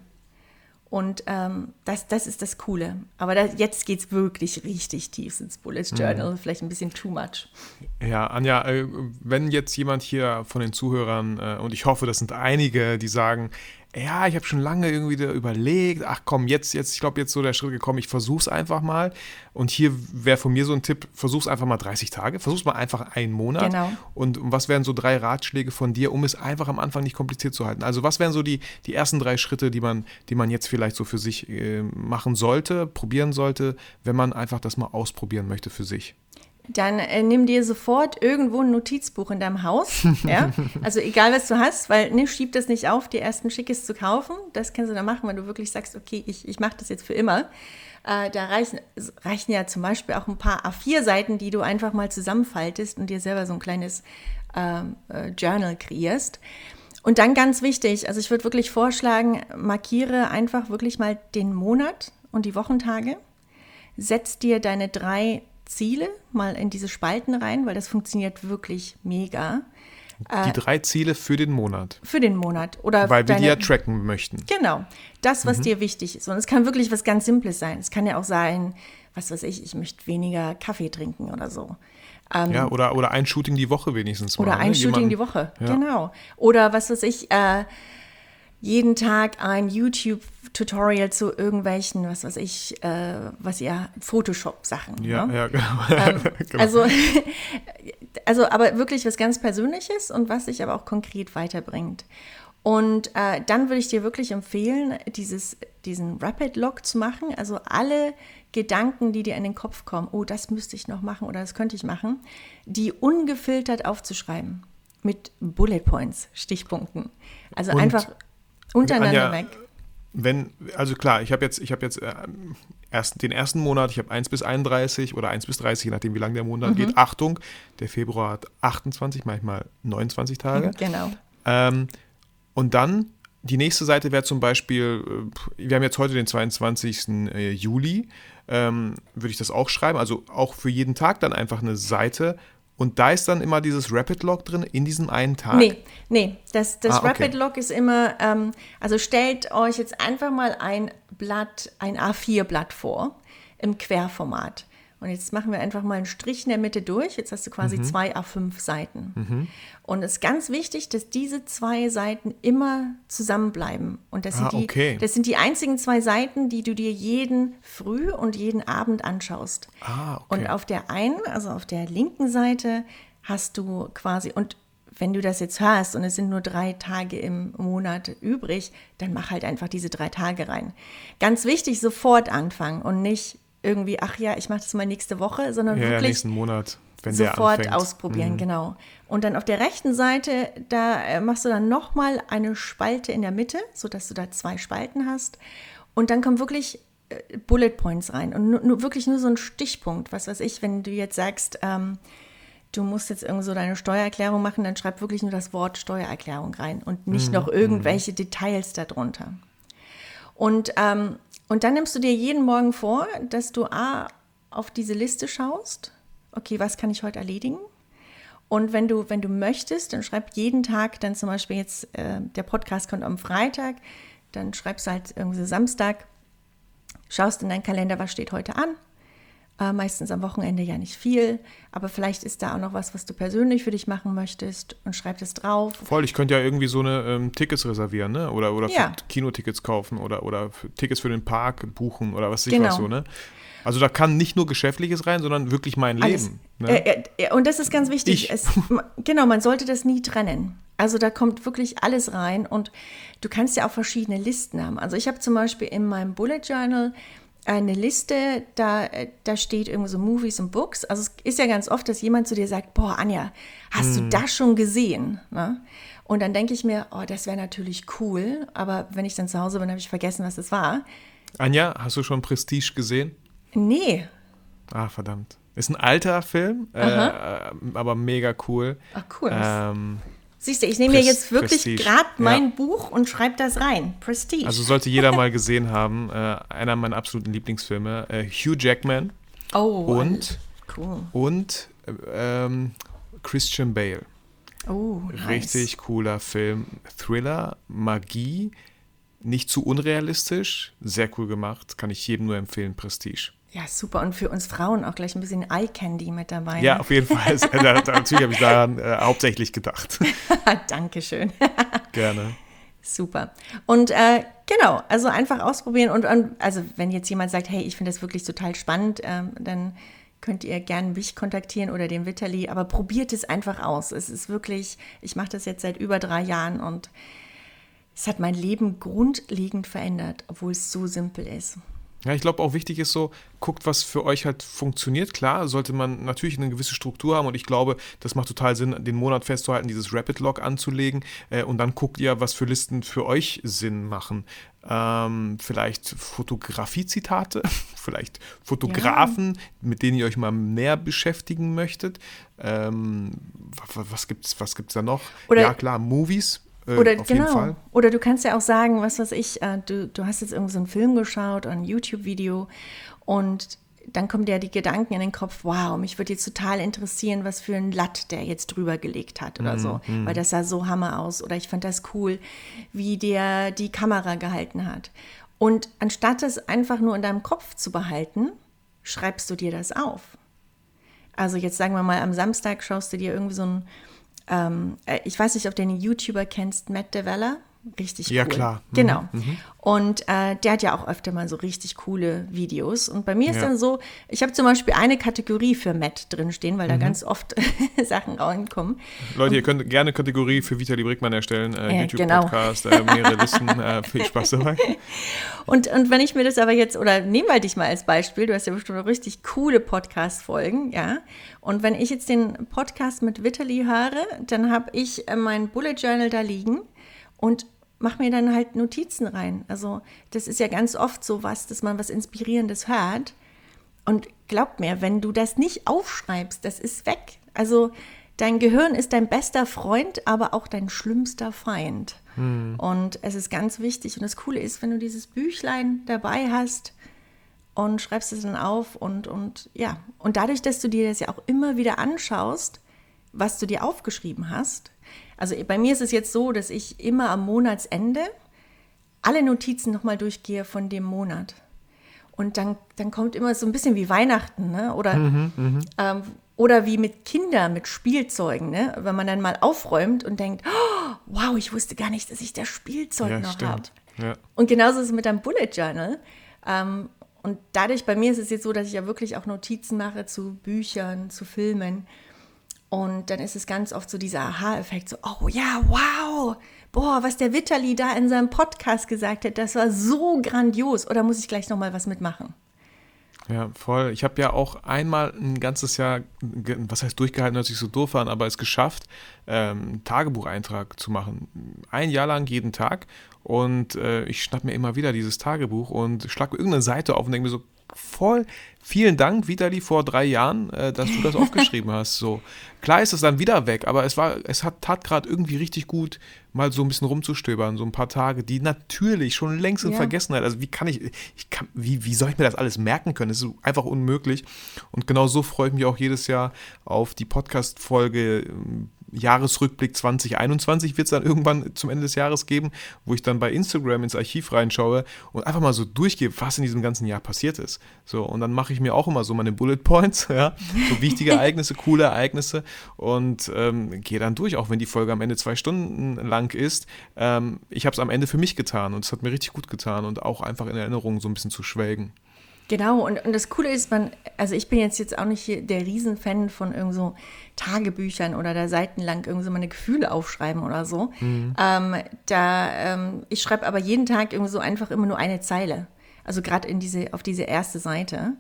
Und ähm, das, das ist das Coole. Aber da, jetzt geht es wirklich richtig tief ins Bullet Journal, vielleicht ein bisschen too much. Ja, Anja, äh, wenn jetzt jemand hier von den Zuhörern, äh, und ich hoffe, das sind einige, die sagen, ja, ich habe schon lange irgendwie da überlegt, ach komm, jetzt, jetzt, ich glaube, jetzt so der Schritt gekommen, ich versuch's einfach mal. Und hier wäre von mir so ein Tipp, versuch's einfach mal 30 Tage, versuch's mal einfach einen Monat. Genau. Und was wären so drei Ratschläge von dir, um es einfach am Anfang nicht kompliziert zu halten? Also was wären so die, die ersten drei Schritte, die man, die man jetzt vielleicht so für sich äh, machen sollte, probieren sollte, wenn man einfach das mal ausprobieren möchte für sich? Dann äh, nimm dir sofort irgendwo ein Notizbuch in deinem Haus. ja? (laughs) Also egal, was du hast, weil ne, schieb das nicht auf, dir erst ein schickes zu kaufen. Das kannst du dann machen, wenn du wirklich sagst, okay, ich, ich mache das jetzt für immer. Äh, da reichen, reichen ja zum Beispiel auch ein paar A4-Seiten, die du einfach mal zusammenfaltest und dir selber so ein kleines ähm, äh, Journal kreierst. Und dann ganz wichtig, also ich würde wirklich vorschlagen, markiere einfach wirklich mal den Monat und die Wochentage. Setz dir deine drei Ziele mal in diese Spalten rein, weil das funktioniert wirklich mega. Die drei Ziele für den Monat. Für den Monat. Oder Weil wir die deine- ja tracken möchten. Genau, das, was dir wichtig ist. Und es kann wirklich was ganz Simples sein. Es kann ja auch sein, was weiß ich, ich möchte weniger Kaffee trinken oder so. Ja, oder, oder ein Shooting die Woche wenigstens mal. Ähm, Oder ne? ein Shooting Jemanden- die Woche, Ja. genau. Oder was weiß ich, äh, jeden Tag ein YouTube-Tutorial zu irgendwelchen, was weiß ich, äh, was ihr, Photoshop-Sachen. Ja, ne? ja, (laughs) genau. genau. (laughs) (laughs) Also, also, aber wirklich was ganz Persönliches und was sich aber auch konkret weiterbringt. Und äh, dann würde ich dir wirklich empfehlen, dieses, diesen Rapid Log zu machen. Also alle Gedanken, die dir in den Kopf kommen, oh, das müsste ich noch machen oder das könnte ich machen, die ungefiltert aufzuschreiben. Mit Bullet Points, Stichpunkten. Also Und, einfach untereinander Anja, weg. Wenn, also klar, ich habe jetzt, ich habe jetzt äh, erst, den ersten Monat, ich habe 1 bis 31 oder 1 bis 30, je nachdem wie lang der Mhm. Monat geht. Achtung, der Februar hat 28, manchmal 29 Tage. (laughs) Genau. Ähm, und dann, die nächste Seite wäre zum Beispiel, äh, wir haben jetzt heute den 22. äh, Juli, ähm, würde ich das auch schreiben, also auch für jeden Tag dann einfach eine Seite. Und da ist dann immer dieses Rapid Log drin in diesem einen Tag. Nee, nee, das, das Ah, okay. Rapid Log ist immer, ähm, also stellt euch jetzt einfach mal ein Blatt, ein A4-Blatt vor im Querformat. Und jetzt machen wir einfach mal einen Strich in der Mitte durch. Jetzt hast du quasi Mhm. zwei A5 Seiten. Und es ist ganz wichtig, dass diese zwei Seiten immer zusammenbleiben. Und das sind, Ah, die, okay. das sind die einzigen zwei Seiten, die du dir jeden Früh und jeden Abend anschaust. Ah, okay. Und auf der einen, also auf der linken Seite, hast du quasi, und wenn du das jetzt hörst und es sind nur drei Tage im Monat übrig, dann mach halt einfach diese drei Tage rein. Ganz wichtig, sofort anfangen und nicht irgendwie, ach ja, ich mache das mal nächste Woche, sondern ja, wirklich nächsten Monat, wenn der sofort anfängt. Mhm. ausprobieren, genau. Und dann auf der rechten Seite, da äh, machst du dann nochmal eine Spalte in der Mitte, sodass du da zwei Spalten hast. Und dann kommen wirklich äh, Bullet Points rein. Und nur, nur, wirklich nur so ein Stichpunkt. Was weiß ich, wenn du jetzt sagst, ähm, du musst jetzt irgend so deine Steuererklärung machen, dann schreib wirklich nur das Wort Steuererklärung rein und nicht Mhm. noch irgendwelche Details darunter. Und, ähm, und dann nimmst du dir jeden Morgen vor, dass du A, auf diese Liste schaust. Okay, was kann ich heute erledigen? Und wenn du, wenn du möchtest, dann schreib jeden Tag, dann zum Beispiel jetzt, äh, der Podcast kommt am Freitag, dann schreibst du halt irgendwie Samstag, schaust in deinen Kalender, was steht heute an. Äh, meistens am Wochenende ja nicht viel, aber vielleicht ist da auch noch was, was du persönlich für dich machen möchtest und schreib das drauf. Voll, ich könnte ja irgendwie so eine ähm, Tickets reservieren, ne? Oder, oder Ja. Kinotickets kaufen oder, oder für Tickets für den Park buchen oder was weiß ich Genau. was so, ne? Also da kann nicht nur Geschäftliches rein, sondern wirklich mein Alles. Leben. Ne? Äh, äh, und das ist ganz wichtig. Ich. Es, (laughs) genau, man sollte das nie trennen. Also da kommt wirklich alles rein und du kannst ja auch verschiedene Listen haben. Also ich habe zum Beispiel in meinem Bullet Journal eine Liste, da, äh, da steht irgendwie so Movies und Books. Also es ist ja ganz oft, dass jemand zu dir sagt, boah, Anja, hast Hm. du das schon gesehen? Ne? Und dann denke ich mir, oh, das wäre natürlich cool, aber wenn ich dann zu Hause bin, habe ich vergessen, was das war. Anja, hast du schon Prestige gesehen? Nee, Ah, verdammt. Ist ein alter Film, äh, äh, aber mega cool. Ach, cool. Ähm, siehst du, ich nehme mir jetzt wirklich gerade mein ja. Buch und schreibe das rein. Prestige. also sollte jeder mal (laughs) gesehen haben. Äh, einer meiner absoluten Lieblingsfilme. Äh, Hugh Jackman oh, und, cool. und äh, ähm, Christian Bale. Oh, nice. Richtig cooler Film. Thriller, Magie, nicht zu unrealistisch, sehr cool gemacht, kann ich jedem nur empfehlen, Prestige. Ja, super. Und für uns Frauen auch gleich ein bisschen Eye Candy mit dabei. Ja, ne? auf jeden Fall. (laughs) da, natürlich habe ich daran äh, hauptsächlich gedacht. (laughs) Dankeschön. (laughs) Gerne. Super. Und äh, genau, also einfach ausprobieren. Und, und also wenn jetzt jemand sagt, hey, ich finde das wirklich total spannend, ähm, dann könnt ihr gerne mich kontaktieren oder den Vitali. Aber probiert es einfach aus. Es ist wirklich, ich mache das jetzt seit über drei Jahren und es hat mein Leben grundlegend verändert, obwohl es so simpel ist. Ja, ich glaube auch wichtig ist so, guckt, was für euch halt funktioniert. Klar, sollte man natürlich eine gewisse Struktur haben und ich glaube, das macht total Sinn, den Monat festzuhalten, dieses Rapid Log anzulegen äh, und dann guckt ihr, was für Listen für euch Sinn machen. Ähm, vielleicht Fotografie-Zitate, (laughs) vielleicht Fotografen, ja. mit denen ihr euch mal näher beschäftigen möchtet. Ähm, was, was es was gibt's da noch? Oder ja, klar, Movies äh, oder genau. Oder du kannst ja auch sagen, was weiß ich, äh, du, du hast jetzt irgendwie so einen Film geschaut oder ein YouTube-Video und dann kommen dir die Gedanken in den Kopf, wow, mich würde jetzt total interessieren, was für ein Latt der jetzt drüber gelegt hat oder mm, so, mm. weil das sah so hammer aus oder ich fand das cool, wie der die Kamera gehalten hat. Und anstatt es einfach nur in deinem Kopf zu behalten, schreibst du dir das auf. Also jetzt sagen wir mal, am Samstag schaust du dir irgendwie so ein ähm, äh, ich weiß nicht, ob du den YouTuber kennst, Matt Develler. Richtig cool. Ja, klar. Mhm. Genau. Mhm. Und äh, der hat ja auch öfter mal so richtig coole Videos. Und bei mir ist ja. dann so, ich habe zum Beispiel eine Kategorie für Matt drinstehen, weil mhm. da ganz oft (laughs) Sachen reinkommen. Leute, ihr könnt gerne Kategorie für Vitali Brickmann erstellen, äh, ja, YouTube-Podcast, genau. äh, mehrere Listen. Äh, (laughs) viel Spaß dabei. Und, und wenn ich mir das aber jetzt, oder nehmen wir dich mal als Beispiel, du hast ja bestimmt richtig coole Podcast-Folgen, ja. Und wenn ich jetzt den Podcast mit Vitali höre, dann habe ich äh, mein Bullet Journal da liegen und mache mir dann halt Notizen rein. Also das ist ja ganz oft so was, dass man was Inspirierendes hört. Und glaub mir, wenn du das nicht aufschreibst, das ist weg. Also dein Gehirn ist dein bester Freund, aber auch dein schlimmster Feind. Hm. Und es ist ganz wichtig. Und das Coole ist, wenn du dieses Büchlein dabei hast und schreibst es dann auf und, und ja. Und dadurch, dass du dir das ja auch immer wieder anschaust, was du dir aufgeschrieben hast, also bei mir ist es jetzt so, dass ich immer am Monatsende alle Notizen nochmal durchgehe von dem Monat. Und dann, dann kommt immer so ein bisschen wie Weihnachten, ne? Oder, mhm, mhm. ähm, oder wie mit Kindern, mit Spielzeugen, ne? Wenn man dann mal aufräumt und denkt, oh, wow, ich wusste gar nicht, dass ich das Spielzeug ja, noch habe. Ja. Und genauso ist es mit einem Bullet Journal. Ähm, und dadurch, bei mir ist es jetzt so, dass ich ja wirklich auch Notizen mache zu Büchern, zu Filmen. Und dann ist es ganz oft so dieser Aha-Effekt, so, oh ja, wow, boah, was der Vitali da in seinem Podcast gesagt hat, das war so grandios. Oder muss ich gleich nochmal was mitmachen? Ja, voll. Ich habe ja auch einmal ein ganzes Jahr, was heißt durchgehalten, hört sich so doof an, aber es geschafft, ähm, Tagebucheintrag zu machen. Ein Jahr lang jeden Tag. Und äh, ich schnapp mir immer wieder dieses Tagebuch und schlag irgendeine Seite auf und denke mir so, voll vielen Dank, Vitali, vor drei Jahren, äh, dass du das (laughs) aufgeschrieben hast. So klar ist es dann wieder weg, aber es war, es hat tat gerade irgendwie richtig gut, mal so ein bisschen rumzustöbern, so ein paar Tage, die natürlich schon längst in ja. Vergessenheit. Also wie kann ich, ich kann, wie, wie soll ich mir das alles merken können? Das ist einfach unmöglich. Und genau so freue ich mich auch jedes Jahr auf die Podcast-Folge ähm, Jahresrückblick 2021 wird es dann irgendwann zum Ende des Jahres geben, wo ich dann bei Instagram ins Archiv reinschaue und einfach mal so durchgehe, was in diesem ganzen Jahr passiert ist. So, und dann mache ich mir auch immer so meine Bullet Points, (laughs) ja, so wichtige Ereignisse, coole Ereignisse und ähm, gehe dann durch, auch wenn die Folge am Ende zwei Stunden lang ist. Ähm, ich habe es am Ende für mich getan und es hat mir richtig gut getan und auch einfach in Erinnerung so ein bisschen zu schwelgen. Genau, und, und das Coole ist, man, also ich bin jetzt, jetzt auch nicht der Riesenfan von irgend so Tagebüchern oder da seitenlang irgendwie so meine Gefühle aufschreiben oder so. Mhm. Ähm, da, ähm, ich schreibe aber jeden Tag irgendwie so einfach immer nur eine Zeile. Also gerade in diese, auf diese erste Seite.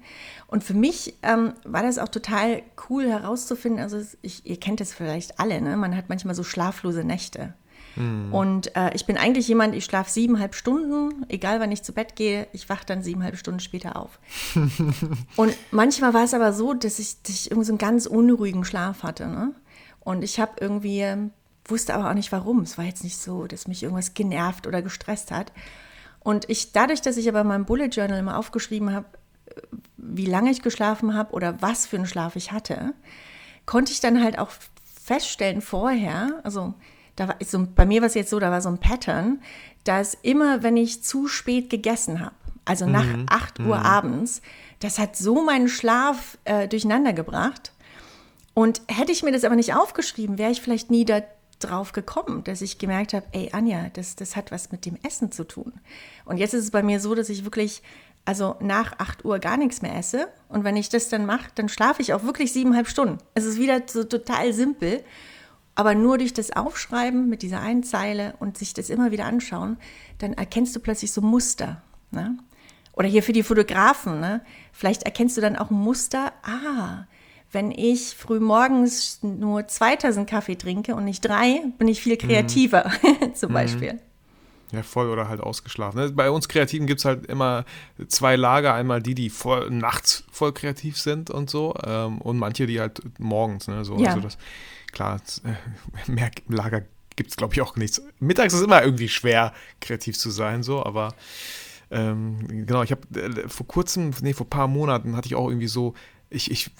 Und für mich ähm, war das auch total cool herauszufinden. Also ich, ihr kennt das vielleicht alle, ne? Man hat manchmal so schlaflose Nächte. Mhm. Und äh, ich bin eigentlich jemand, ich schlafe siebeneinhalb Stunden, egal wann ich zu Bett gehe, ich wache dann siebeneinhalb Stunden später auf. (laughs) und manchmal war es aber so, dass ich, dass ich irgendwie so einen ganz unruhigen Schlaf hatte. Ne? Und ich habe irgendwie, wusste aber auch nicht warum. Es war jetzt nicht so, dass mich irgendwas genervt oder gestresst hat. Und ich, dadurch, dass ich aber in meinem Bullet Journal immer aufgeschrieben habe, wie lange ich geschlafen habe oder was für einen Schlaf ich hatte, konnte ich dann halt auch feststellen vorher, also da war so, bei mir war es jetzt so, da war so ein Pattern, dass immer, wenn ich zu spät gegessen habe, also nach mhm. 8 Uhr mhm. abends, das hat so meinen Schlaf äh, durcheinander gebracht. Und hätte ich mir das aber nicht aufgeschrieben, wäre ich vielleicht nie da drauf gekommen, dass ich gemerkt habe, ey Anja, das, das hat was mit dem Essen zu tun. Und jetzt ist es bei mir so, dass ich wirklich, also nach 8 Uhr gar nichts mehr esse. Und wenn ich das dann mache, dann schlafe ich auch wirklich siebeneinhalb Stunden. Es ist wieder so total simpel. Aber nur durch das Aufschreiben mit dieser einen Zeile und sich das immer wieder anschauen, dann erkennst du plötzlich so Muster. Ne? Oder hier für die Fotografen, ne? Vielleicht erkennst du dann auch ein Muster. Ah, wenn ich früh morgens nur zwei Tassen Kaffee trinke und nicht drei, bin ich viel kreativer, (laughs) mhm. zum Beispiel. Ja, voll oder halt ausgeschlafen. Ne? Bei uns Kreativen gibt es halt immer zwei Lager. Einmal die, die voll, nachts voll kreativ sind und so. Ähm, und manche, die halt morgens. Ne? So, ja. Also das, klar, äh, (laughs) mehr Lager gibt es, glaube ich, auch nichts. Mittags ist immer irgendwie schwer, kreativ zu sein, so, aber ähm, genau, ich habe äh, vor kurzem, nee, vor ein paar Monaten hatte ich auch irgendwie so ich, ich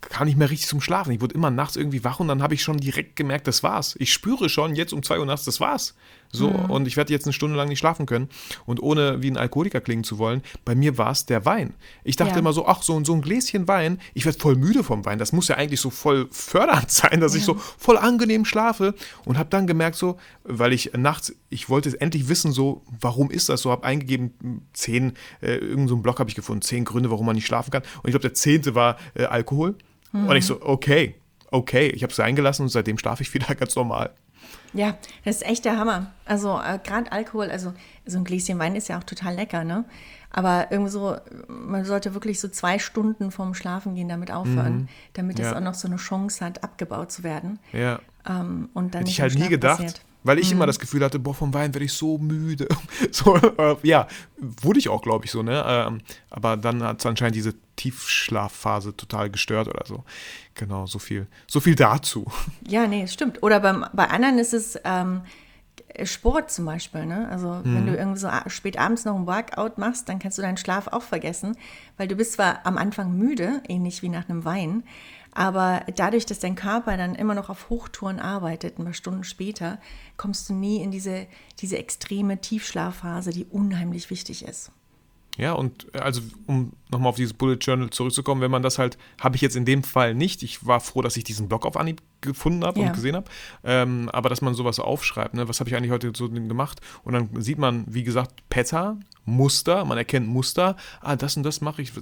kann nicht mehr richtig zum Schlafen. Ich wurde immer nachts irgendwie wach und dann habe ich schon direkt gemerkt, das war's. Ich spüre schon jetzt um zwei Uhr nachts, das war's. So, mhm. und ich werde jetzt eine Stunde lang nicht schlafen können. Und ohne wie ein Alkoholiker klingen zu wollen, bei mir war es der Wein. Ich dachte ja. immer so, ach, so, so ein Gläschen Wein, ich werde voll müde vom Wein. Das muss ja eigentlich so voll fördernd (laughs) sein, dass ja. ich so voll angenehm schlafe. Und habe dann gemerkt, so, weil ich nachts, ich wollte endlich wissen, so, warum ist das so, habe eingegeben, zehn, äh, irgendeinen so Blog habe ich gefunden, zehn Gründe, warum man nicht schlafen kann. Und ich glaube, der zehnte war äh, Alkohol. Mhm. Und ich so, okay, okay, ich habe es eingelassen und seitdem schlafe ich (laughs) wieder ganz normal. Ja, das ist echt der Hammer. Also äh, gerade Alkohol, also so ein Gläschen Wein ist ja auch total lecker, ne? Aber irgendwie so, man sollte wirklich so zwei Stunden vorm Schlafen gehen damit aufhören, mhm. damit es auch noch so eine Chance hat, abgebaut zu werden. Ja. Ähm, und dann Hätte ich halt nie gedacht. Passiert. Weil ich mhm. immer das Gefühl hatte, boah, vom Wein werde ich so müde. (laughs) so, äh, ja, wurde ich auch, glaube ich, so, ne? Ähm, aber dann hat es anscheinend diese Tiefschlafphase total gestört oder so. Genau, so viel, so viel dazu. (laughs) Ja, nee, stimmt. Oder beim, bei anderen ist es ähm, Sport zum Beispiel. Ne? Also mhm. wenn du irgendwie so spät abends noch ein Workout machst, dann kannst du deinen Schlaf auch vergessen, weil du bist zwar am Anfang müde, ähnlich wie nach einem Wein, aber dadurch, dass dein Körper dann immer noch auf Hochtouren arbeitet, ein paar Stunden später, kommst du nie in diese, diese extreme Tiefschlafphase, die unheimlich wichtig ist. Ja, und äh, also um nochmal auf dieses Bullet Journal zurückzukommen, wenn man das halt, habe ich jetzt in dem Fall nicht. Ich war froh, dass ich diesen Blog auf Anhieb gefunden habe ja. und gesehen habe. Ähm, aber dass man sowas aufschreibt, ne? was habe ich eigentlich heute so gemacht? Und dann sieht man, wie gesagt, Pattern, Muster, man erkennt Muster. Ah, das und das mache ich.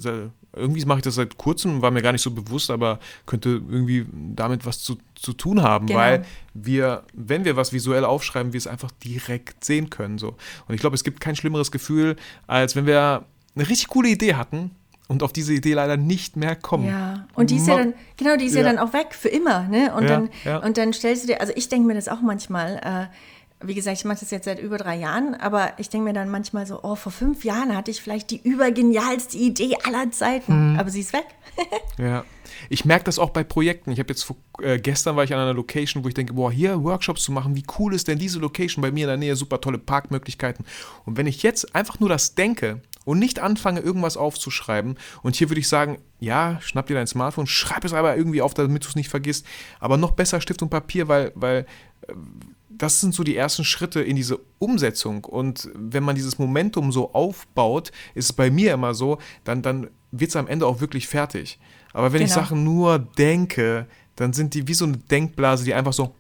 Irgendwie mache ich das seit kurzem, war mir gar nicht so bewusst, aber könnte irgendwie damit was zu, zu tun haben, genau. weil wir, wenn wir was visuell aufschreiben, wir es einfach direkt sehen können. So. Und ich glaube, es gibt kein schlimmeres Gefühl, als wenn wir eine richtig coole Idee hatten und auf diese Idee leider nicht mehr kommen. Ja, und die ist ja dann, genau, die ist ja, ja dann auch weg für immer, ne? Und, ja, dann, ja. und dann stellst du dir, also ich denke mir das auch manchmal, äh, wie gesagt, ich mache das jetzt seit über drei Jahren, aber ich denke mir dann manchmal so, oh, vor fünf Jahren hatte ich vielleicht die übergenialste Idee aller Zeiten, mhm. aber sie ist weg. (laughs) ja. Ich merke das auch bei Projekten. Ich habe jetzt vor, äh, gestern war ich an einer Location, wo ich denke, boah, hier Workshops zu machen, wie cool ist denn diese Location bei mir in der Nähe, super tolle Parkmöglichkeiten. Und wenn ich jetzt einfach nur das denke und nicht anfange, irgendwas aufzuschreiben, und hier würde ich sagen, ja, schnapp dir dein Smartphone, schreib es aber irgendwie auf, damit du es nicht vergisst, aber noch besser Stift und Papier, weil, weil äh, das sind so die ersten Schritte in diese Umsetzung. Und wenn man dieses Momentum so aufbaut, ist es bei mir immer so, dann, dann wird es am Ende auch wirklich fertig. Aber wenn genau. ich Sachen nur denke, dann sind die wie so eine Denkblase, die einfach so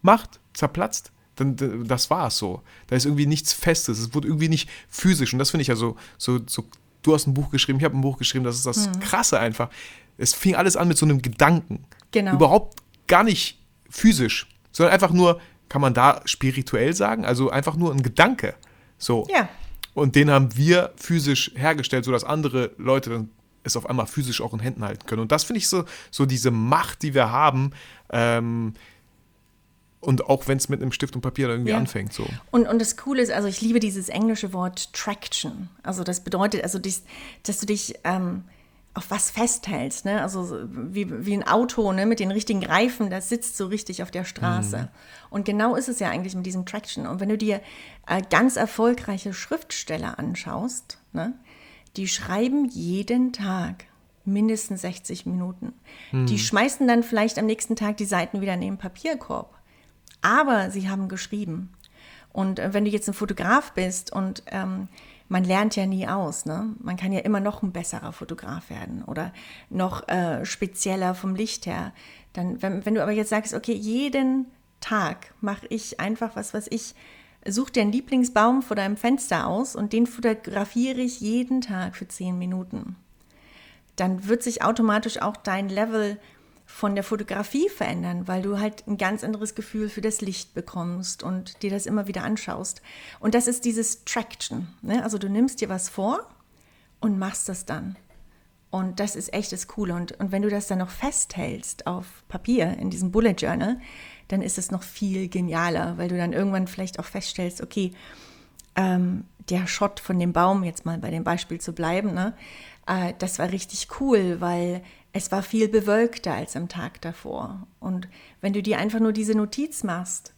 macht, zerplatzt. Dann, das war es so. Da ist irgendwie nichts Festes. Es wurde irgendwie nicht physisch. Und das finde ich ja so, so, so, du hast ein Buch geschrieben, ich habe ein Buch geschrieben, das ist das mhm. Krasse einfach. Es fing alles an mit so einem Gedanken. Genau. Überhaupt gar nicht physisch, sondern einfach nur, kann man da spirituell sagen? Also einfach nur ein Gedanke. So. Ja. Und den haben wir physisch hergestellt, sodass andere Leute dann es auf einmal physisch auch in Händen halten können. Und das finde ich so, so diese Macht, die wir haben. Ähm, und auch wenn es mit einem Stift und Papier irgendwie ja. anfängt. So. Und, und das Coole ist, also ich liebe dieses englische Wort Traction. Also das bedeutet, also dies, dass du dich ähm, auf was festhältst. Ne? Also wie, wie ein Auto ne? mit den richtigen Reifen, das sitzt so richtig auf der Straße. Mhm. Und genau ist es ja eigentlich mit diesem Traction. Und wenn du dir äh, ganz erfolgreiche Schriftsteller anschaust, ne? die schreiben jeden Tag mindestens 60 Minuten. Mhm. Die schmeißen dann vielleicht am nächsten Tag die Seiten wieder in den Papierkorb. Aber sie haben geschrieben. Und äh, wenn du jetzt ein Fotograf bist und ähm, man lernt ja nie aus. Ne? Man kann ja immer noch ein besserer Fotograf werden oder noch äh, spezieller vom Licht her. Dann, wenn, wenn du aber jetzt sagst, okay, jeden Tag mache ich einfach was, was ich such dir einen Lieblingsbaum vor deinem Fenster aus und den fotografiere ich jeden Tag für zehn Minuten. Dann wird sich automatisch auch dein Level von der Fotografie verändern, weil du halt ein ganz anderes Gefühl für das Licht bekommst und dir das immer wieder anschaust. Und das ist dieses Traction. Ne? Also du nimmst dir was vor und machst das dann. Und das ist echt das Coole. Und, und wenn du das dann noch festhältst auf Papier in diesem Bullet Journal, dann ist es noch viel genialer, weil du dann irgendwann vielleicht auch feststellst, okay, ähm, der Shot von dem Baum, jetzt mal bei dem Beispiel zu bleiben, ne, äh, das war richtig cool, weil es war viel bewölkter als am Tag davor. Und wenn du dir einfach nur diese Notiz machst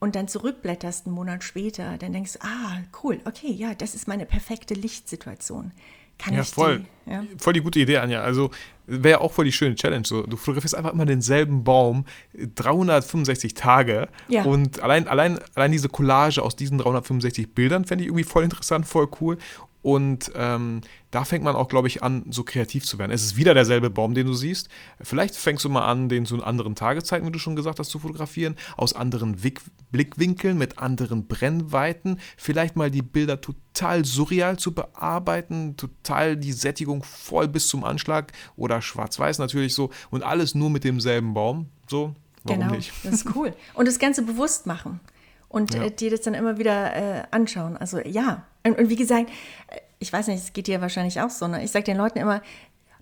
und dann zurückblätterst einen Monat später, dann denkst du, ah, cool, okay, ja, das ist meine perfekte Lichtsituation. Kann ja, ich voll. Die, ja? Voll die gute Idee, Anja. Also wäre auch voll die schöne Challenge. So, du fotografierst einfach immer denselben Baum 365 Tage. Ja. Und allein, allein, allein diese Collage aus diesen 365 Bildern fände ich irgendwie voll interessant, voll cool. Und ähm, da fängt man auch, glaube ich, an, so kreativ zu werden. Es ist wieder derselbe Baum, den du siehst. Vielleicht fängst du mal an, den zu anderen Tageszeiten, wie du schon gesagt hast, zu fotografieren, aus anderen Wick Blickwinkeln, mit anderen Brennweiten. Vielleicht mal die Bilder total surreal zu bearbeiten, total die Sättigung voll bis zum Anschlag oder schwarz-weiß natürlich so und alles nur mit demselben Baum. So, warum genau, nicht? das ist cool. Und das Ganze bewusst machen und Ja. äh, dir das dann immer wieder äh, anschauen. Also ja, und, und wie gesagt, äh, ich weiß nicht, es geht dir wahrscheinlich auch so. Ne? Ich sage den Leuten immer,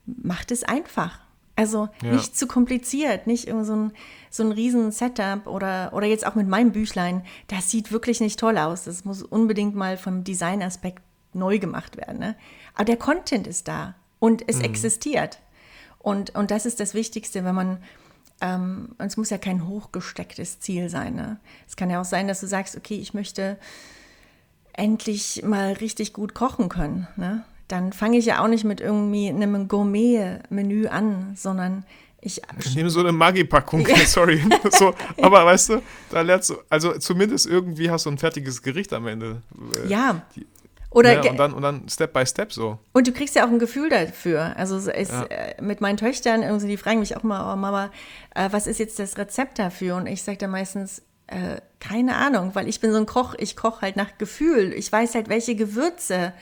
macht es einfach. Also Ja. nicht zu kompliziert, nicht irgendwie so ein, so ein riesen Setup oder, oder jetzt auch mit meinem Büchlein, das sieht wirklich nicht toll aus. Das muss unbedingt mal vom Designaspekt neu gemacht werden. Ne? Aber der Content ist da und es existiert. Und, und das ist das Wichtigste, wenn man, ähm, und es muss ja kein hochgestecktes Ziel sein. Ne? Es kann ja auch sein, dass du sagst, okay, ich möchte endlich mal richtig gut kochen können. Ne? Dann fange ich ja auch nicht mit irgendwie einem Gourmet-Menü an, sondern ich Ich nehme so eine Maggi-Packung, (laughs) sorry. so, (laughs) aber weißt du, da lernst du, also zumindest irgendwie hast du ein fertiges Gericht am Ende. Äh, ja. die- Oder ja, und, dann, und dann Step by Step so. Und du kriegst ja auch ein Gefühl dafür. Also es, Ja. äh, mit meinen Töchtern, irgendwie, die fragen mich auch mal, oh Mama, äh, was ist jetzt das Rezept dafür? Und ich sage dann meistens, äh, keine Ahnung, weil ich bin so ein Koch, ich koche halt nach Gefühl. Ich weiß halt, welche Gewürze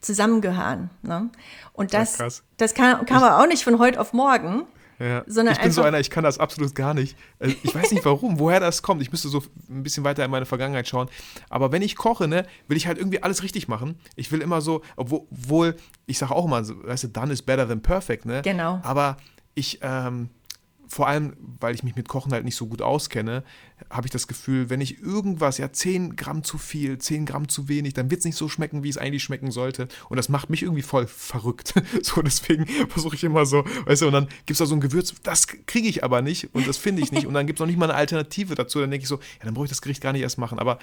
zusammengehören. Ne? Und Ja, das, krass. das kann, kann man auch nicht von heute auf morgen. Ja. Sondern ich bin so einer, ich kann das absolut gar nicht. Äh, Ich weiß nicht warum, woher das kommt. Ich müsste so ein bisschen weiter in meine Vergangenheit schauen. Aber wenn ich koche, ne, will ich halt irgendwie alles richtig machen. Ich will immer so, obwohl, ich sage auch immer, weißt du, done is better than perfect, ne? Genau. Aber ich, ähm, vor allem, weil ich mich mit Kochen halt nicht so gut auskenne, habe ich das Gefühl, wenn ich irgendwas, ja, 10 Gramm zu viel, 10 Gramm zu wenig, dann wird es nicht so schmecken, wie es eigentlich schmecken sollte. Und das macht mich irgendwie voll verrückt. (laughs) So, deswegen versuche ich immer so, weißt du, und dann gibt es da so ein Gewürz, das kriege ich aber nicht und das finde ich nicht. Und dann gibt es noch nicht mal eine Alternative dazu. Dann denke ich so, ja, dann brauche ich das Gericht gar nicht erst machen. Aber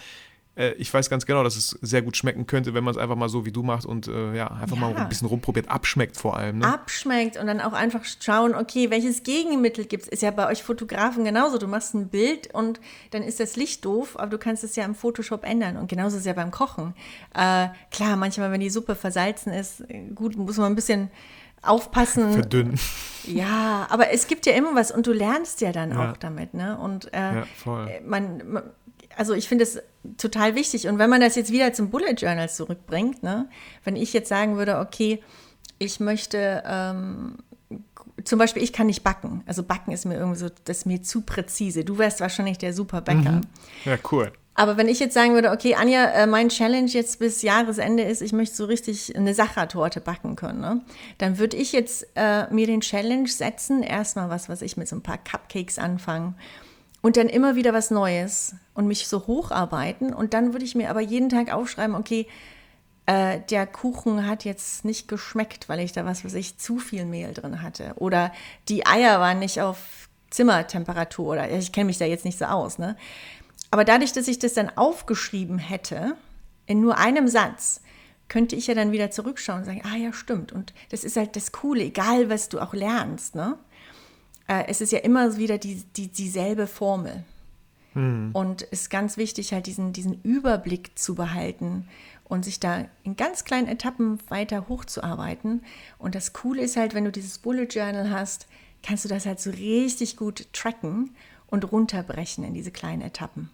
äh, ich weiß ganz genau, dass es sehr gut schmecken könnte, wenn man es einfach mal so wie du macht und äh, ja, einfach mal Ja. ein bisschen rumprobiert, abschmeckt vor allem. Ne? abschmeckt und dann auch einfach schauen, okay, welches Gegenmittel gibt es? Ist ja bei euch Fotografen genauso. Du machst ein Bild und dann ist das Licht doof, aber du kannst es ja im Photoshop ändern. Und genauso ist es ja beim Kochen. Äh, klar, manchmal, wenn die Suppe versalzen ist, gut, muss man ein bisschen aufpassen. Verdünnen. Ja, aber es gibt ja immer was und du lernst ja dann Ja. auch damit, ne? Und äh, Ja, voll. man, man, also ich finde es total wichtig. Und wenn man das jetzt wieder zum Bullet Journal zurückbringt, ne? Wenn ich jetzt sagen würde, okay, ich möchte ähm, zum Beispiel, ich kann nicht backen. Also backen ist mir irgendwie so, das ist mir zu präzise. Du wärst wahrscheinlich der super Bäcker. Ja, cool. Aber wenn ich jetzt sagen würde, okay, Anja, äh, mein Challenge jetzt bis Jahresende ist, ich möchte so richtig eine Sachertorte backen können, ne? dann würde ich jetzt äh, mir den Challenge setzen, erstmal was, was ich mit so ein paar Cupcakes anfangen und dann immer wieder was Neues und mich so hocharbeiten und dann würde ich mir aber jeden Tag aufschreiben, okay, äh, der Kuchen hat jetzt nicht geschmeckt, weil ich da was, was ich zu viel Mehl drin hatte. Oder die Eier waren nicht auf Zimmertemperatur oder ich kenne mich da jetzt nicht so aus, ne? Aber dadurch, dass ich das dann aufgeschrieben hätte, in nur einem Satz, könnte ich ja dann wieder zurückschauen und sagen, ah ja, stimmt. Und das ist halt das Coole, egal was du auch lernst, ne? Äh, es ist ja immer wieder die, die, dieselbe Formel. Und es ist ganz wichtig, halt diesen, diesen Überblick zu behalten und sich da in ganz kleinen Etappen weiter hochzuarbeiten. Und das Coole ist halt, wenn du dieses Bullet Journal hast, kannst du das halt so richtig gut tracken und runterbrechen in diese kleinen Etappen.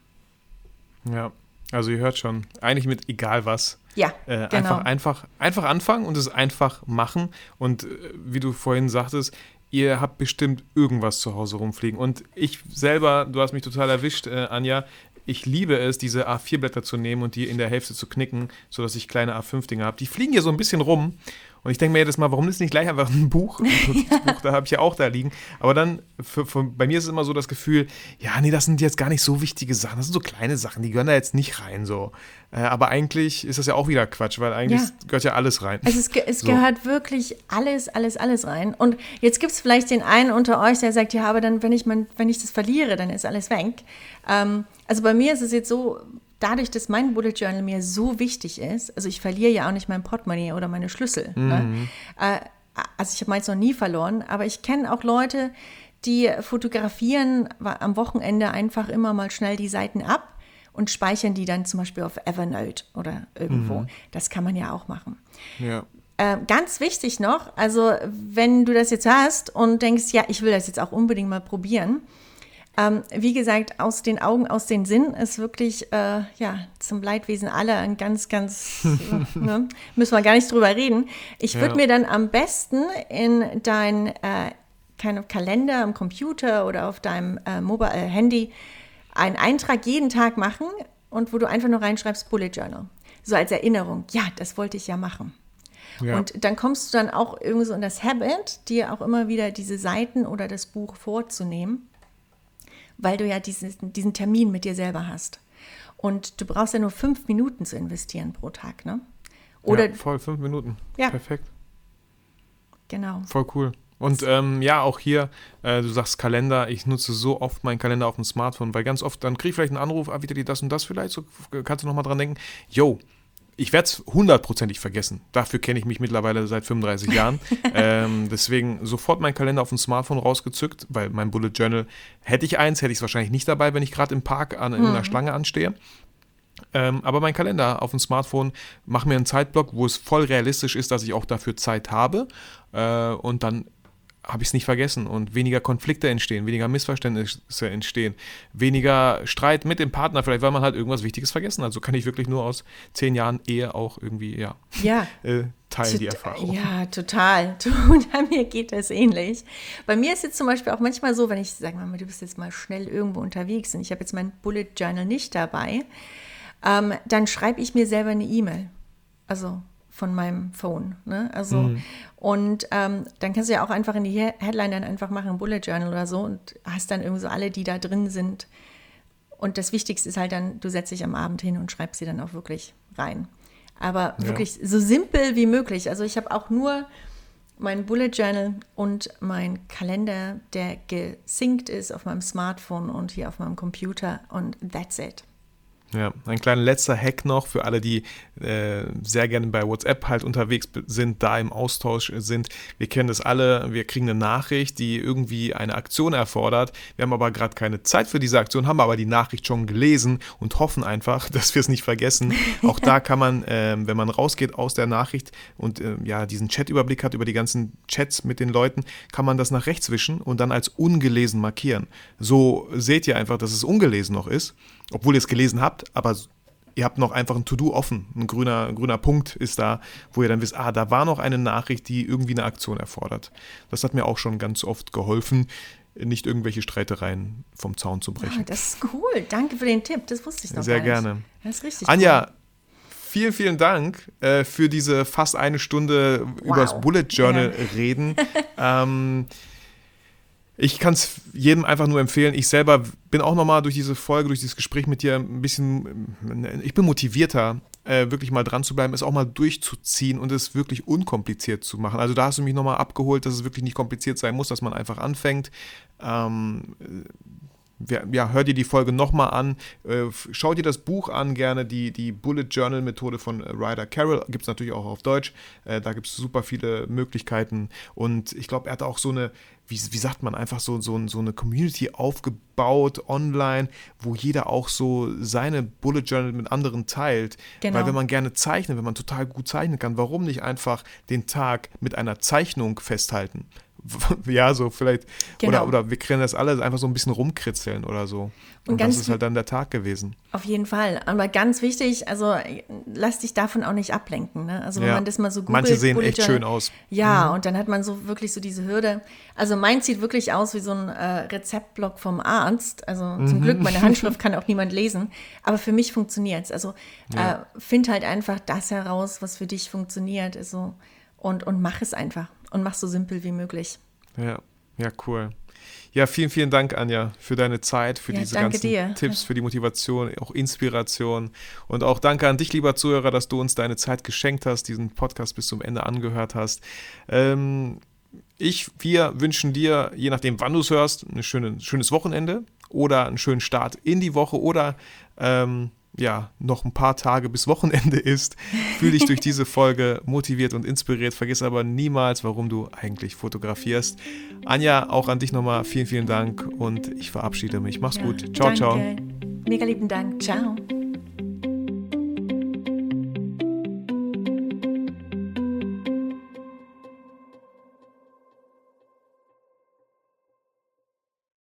Ja, also ihr hört schon, eigentlich mit egal was. Ja, Äh, genau. einfach, einfach, einfach anfangen und es einfach machen. Und äh, wie du vorhin sagtest, ihr habt bestimmt irgendwas zu Hause rumfliegen. Und ich selber, du hast mich total erwischt, äh, Anja. Ich liebe es, diese A4-Blätter zu nehmen und die in der Hälfte zu knicken, sodass ich kleine A5-Dinger habe. Die fliegen hier so ein bisschen rum. Und ich denke mir jedes Mal, warum ist nicht gleich einfach ein Buch? (laughs) Ein Buch da habe ich ja auch da liegen. Aber dann, für, für, bei mir ist es immer so das Gefühl, ja, nee, das sind jetzt gar nicht so wichtige Sachen. Das sind so kleine Sachen, die gehören da jetzt nicht rein. so. Äh, aber eigentlich ist das ja auch wieder Quatsch, weil eigentlich ja. gehört ja alles rein. Also es, es so. gehört wirklich alles, alles, alles rein. Und jetzt gibt es vielleicht den einen unter euch, der sagt, ja, aber dann, wenn ich, mein, wenn ich das verliere, dann ist alles weg. Ähm, also bei mir ist es jetzt so, dadurch, dass mein Bullet Journal mir so wichtig ist, also ich verliere ja auch nicht mein Portemonnaie oder meine Schlüssel. Ne? Mhm. Ne? Also ich habe meins noch nie verloren, aber ich kenne auch Leute, die fotografieren am Wochenende einfach immer mal schnell die Seiten ab und speichern die dann zum Beispiel auf Evernote oder irgendwo. Mhm. Das kann man ja auch machen. Ja. Äh, ganz wichtig noch, also wenn du das jetzt hast und denkst, ja, ich will das jetzt auch unbedingt mal probieren, ähm, wie gesagt, aus den Augen, aus den Sinn ist wirklich äh, ja, zum Leidwesen aller ein ganz, ganz, (laughs) ne, müssen wir gar nicht drüber reden. Ich würde ja. mir dann am besten in dein äh, keine Kalender am Computer oder auf deinem äh, Mobile äh, Handy einen Eintrag jeden Tag machen und wo du einfach nur reinschreibst Bullet Journal. So als Erinnerung. Ja, das wollte ich ja machen. Ja. Und dann kommst du dann auch irgendwie so in das Habit, dir auch immer wieder diese Seiten oder das Buch vorzunehmen weil du ja diesen, diesen Termin mit dir selber hast. Und du brauchst ja nur fünf Minuten zu investieren pro Tag, ne? Oder ja, voll, fünf Minuten. Ja. Perfekt. Genau. Voll cool. Und ähm, ja, auch hier, äh, du sagst Kalender, ich nutze so oft meinen Kalender auf dem Smartphone, weil ganz oft, dann kriege ich vielleicht einen Anruf, ah, wieder die das und das vielleicht, so kannst du nochmal dran denken, yo, ich werde es hundertprozentig vergessen. Dafür kenne ich mich mittlerweile seit 35 (laughs) Jahren. ähm, deswegen sofort meinen Kalender auf dem Smartphone rausgezückt, weil mein Bullet Journal hätte ich eins, hätte ich es wahrscheinlich nicht dabei, wenn ich gerade im Park an mhm. einer Schlange anstehe. Ähm, aber mein Kalender auf dem Smartphone macht mir einen Zeitblock, wo es voll realistisch ist, dass ich auch dafür Zeit habe. Äh, und dann habe ich es nicht vergessen und weniger Konflikte entstehen, weniger Missverständnisse entstehen, weniger Streit mit dem Partner, vielleicht weil man halt irgendwas Wichtiges vergessen hat. So kann ich wirklich nur aus zehn Jahren Ehe auch irgendwie, ja, ja. (laughs) äh, teilen die Erfahrung. Ja, total. (laughs) Du, mir geht das ähnlich. Bei mir ist jetzt zum Beispiel auch manchmal so, wenn ich sage mal, du bist jetzt mal schnell irgendwo unterwegs und ich habe jetzt mein Bullet Journal nicht dabei, ähm, dann schreibe ich mir selber eine E-Mail. Also von meinem Phone. Ne? Also, mhm. und ähm, dann kannst du ja auch einfach in die Headline dann einfach machen, Bullet Journal oder so und hast dann irgendwie so alle, die da drin sind. Und das Wichtigste ist halt dann, du setzt dich am Abend hin und schreibst sie dann auch wirklich rein. Aber ja. wirklich so simpel wie möglich. Also ich habe auch nur mein Bullet Journal und mein Kalender, der gesynkt ist auf meinem Smartphone und hier auf meinem Computer und that's it. Ja, ein kleiner letzter Hack noch für alle, die äh, sehr gerne bei WhatsApp halt unterwegs sind, da im Austausch sind. Wir kennen das alle, wir kriegen eine Nachricht, die irgendwie eine Aktion erfordert. Wir haben aber gerade keine Zeit für diese Aktion, haben aber die Nachricht schon gelesen und hoffen einfach, (laughs) dass wir es nicht vergessen. (laughs) Auch da kann man, äh, wenn man rausgeht aus der Nachricht und äh, ja diesen Chatüberblick hat über die ganzen Chats mit den Leuten, kann man das nach rechts wischen und dann als ungelesen markieren. So seht ihr einfach, dass es ungelesen noch ist obwohl ihr es gelesen habt, aber ihr habt noch einfach ein To-Do offen. Ein grüner, ein grüner Punkt ist da, wo ihr dann wisst, ah, da war noch eine Nachricht, die irgendwie eine Aktion erfordert. Das hat mir auch schon ganz oft geholfen, nicht irgendwelche Streitereien vom Zaun zu brechen. Oh, das ist cool. Danke für den Tipp. Das wusste ich noch Sehr gar gerne. Nicht. Das ist richtig Anja, cool. vielen, vielen Dank äh, für diese fast eine Stunde wow. übers Bullet Journal ja. reden. (laughs) ähm, ich kann es jedem einfach nur empfehlen. Ich selber bin auch nochmal durch diese Folge, durch dieses Gespräch mit dir ein bisschen, äh, ich bin motivierter, äh, wirklich mal dran zu bleiben, es auch mal durchzuziehen und es wirklich unkompliziert zu machen. Also da hast du mich nochmal abgeholt, dass es wirklich nicht kompliziert sein muss, dass man einfach anfängt. Ähm, ja, hör dir die Folge nochmal an. Äh, schau dir das Buch an, gerne die, die Bullet Journal Methode von Ryder Carroll. Gibt es natürlich auch auf Deutsch. Äh, da gibt es super viele Möglichkeiten. Und ich glaube, er hat auch so eine, wie, wie sagt man, einfach so, so, so eine Community aufgebaut online, wo jeder auch so seine Bullet Journal mit anderen teilt. Genau. Weil wenn man gerne zeichnet, wenn man total gut zeichnen kann, warum nicht einfach den Tag mit einer Zeichnung festhalten? (laughs) ja, so vielleicht, genau. oder, oder wir können das alle einfach so ein bisschen rumkritzeln oder so. Und, Und das ist halt dann der Tag gewesen. Auf jeden Fall. Aber ganz wichtig, also lass dich davon auch nicht ablenken. Ne? Also wenn ja. man das mal so googelt. Manche sehen echt schön aus. Ja, mhm. und dann hat man so wirklich so diese Hürde. Also mein sieht wirklich aus wie so ein äh, Rezeptblock vom Arzt. Also mhm. zum Glück, meine (laughs) Handschrift kann auch niemand lesen. Aber für mich funktioniert es. Also ja. äh, find halt einfach das heraus, was für dich funktioniert. Also und, und mach es einfach und mach so simpel wie möglich. Ja, ja, cool. Ja, vielen, vielen Dank, Anja, für deine Zeit, für Ja, diese ganzen dir. Tipps, für die Motivation, auch Inspiration. Und auch danke an dich, lieber Zuhörer, dass du uns deine Zeit geschenkt hast, diesen Podcast bis zum Ende angehört hast. Ähm, ich, wir wünschen dir, je nachdem, wann du es hörst, ein schöne, schönes Wochenende oder einen schönen Start in die Woche oder ähm, ja, noch ein paar Tage bis Wochenende (laughs) ist. Fühl dich durch diese Folge motiviert und inspiriert. Vergiss aber niemals, warum du eigentlich fotografierst. Anja, auch an dich nochmal vielen, vielen Dank und ich verabschiede mich. Mach's Ja, gut. Ciao, ciao. danke. Mega lieben Dank. Ciao.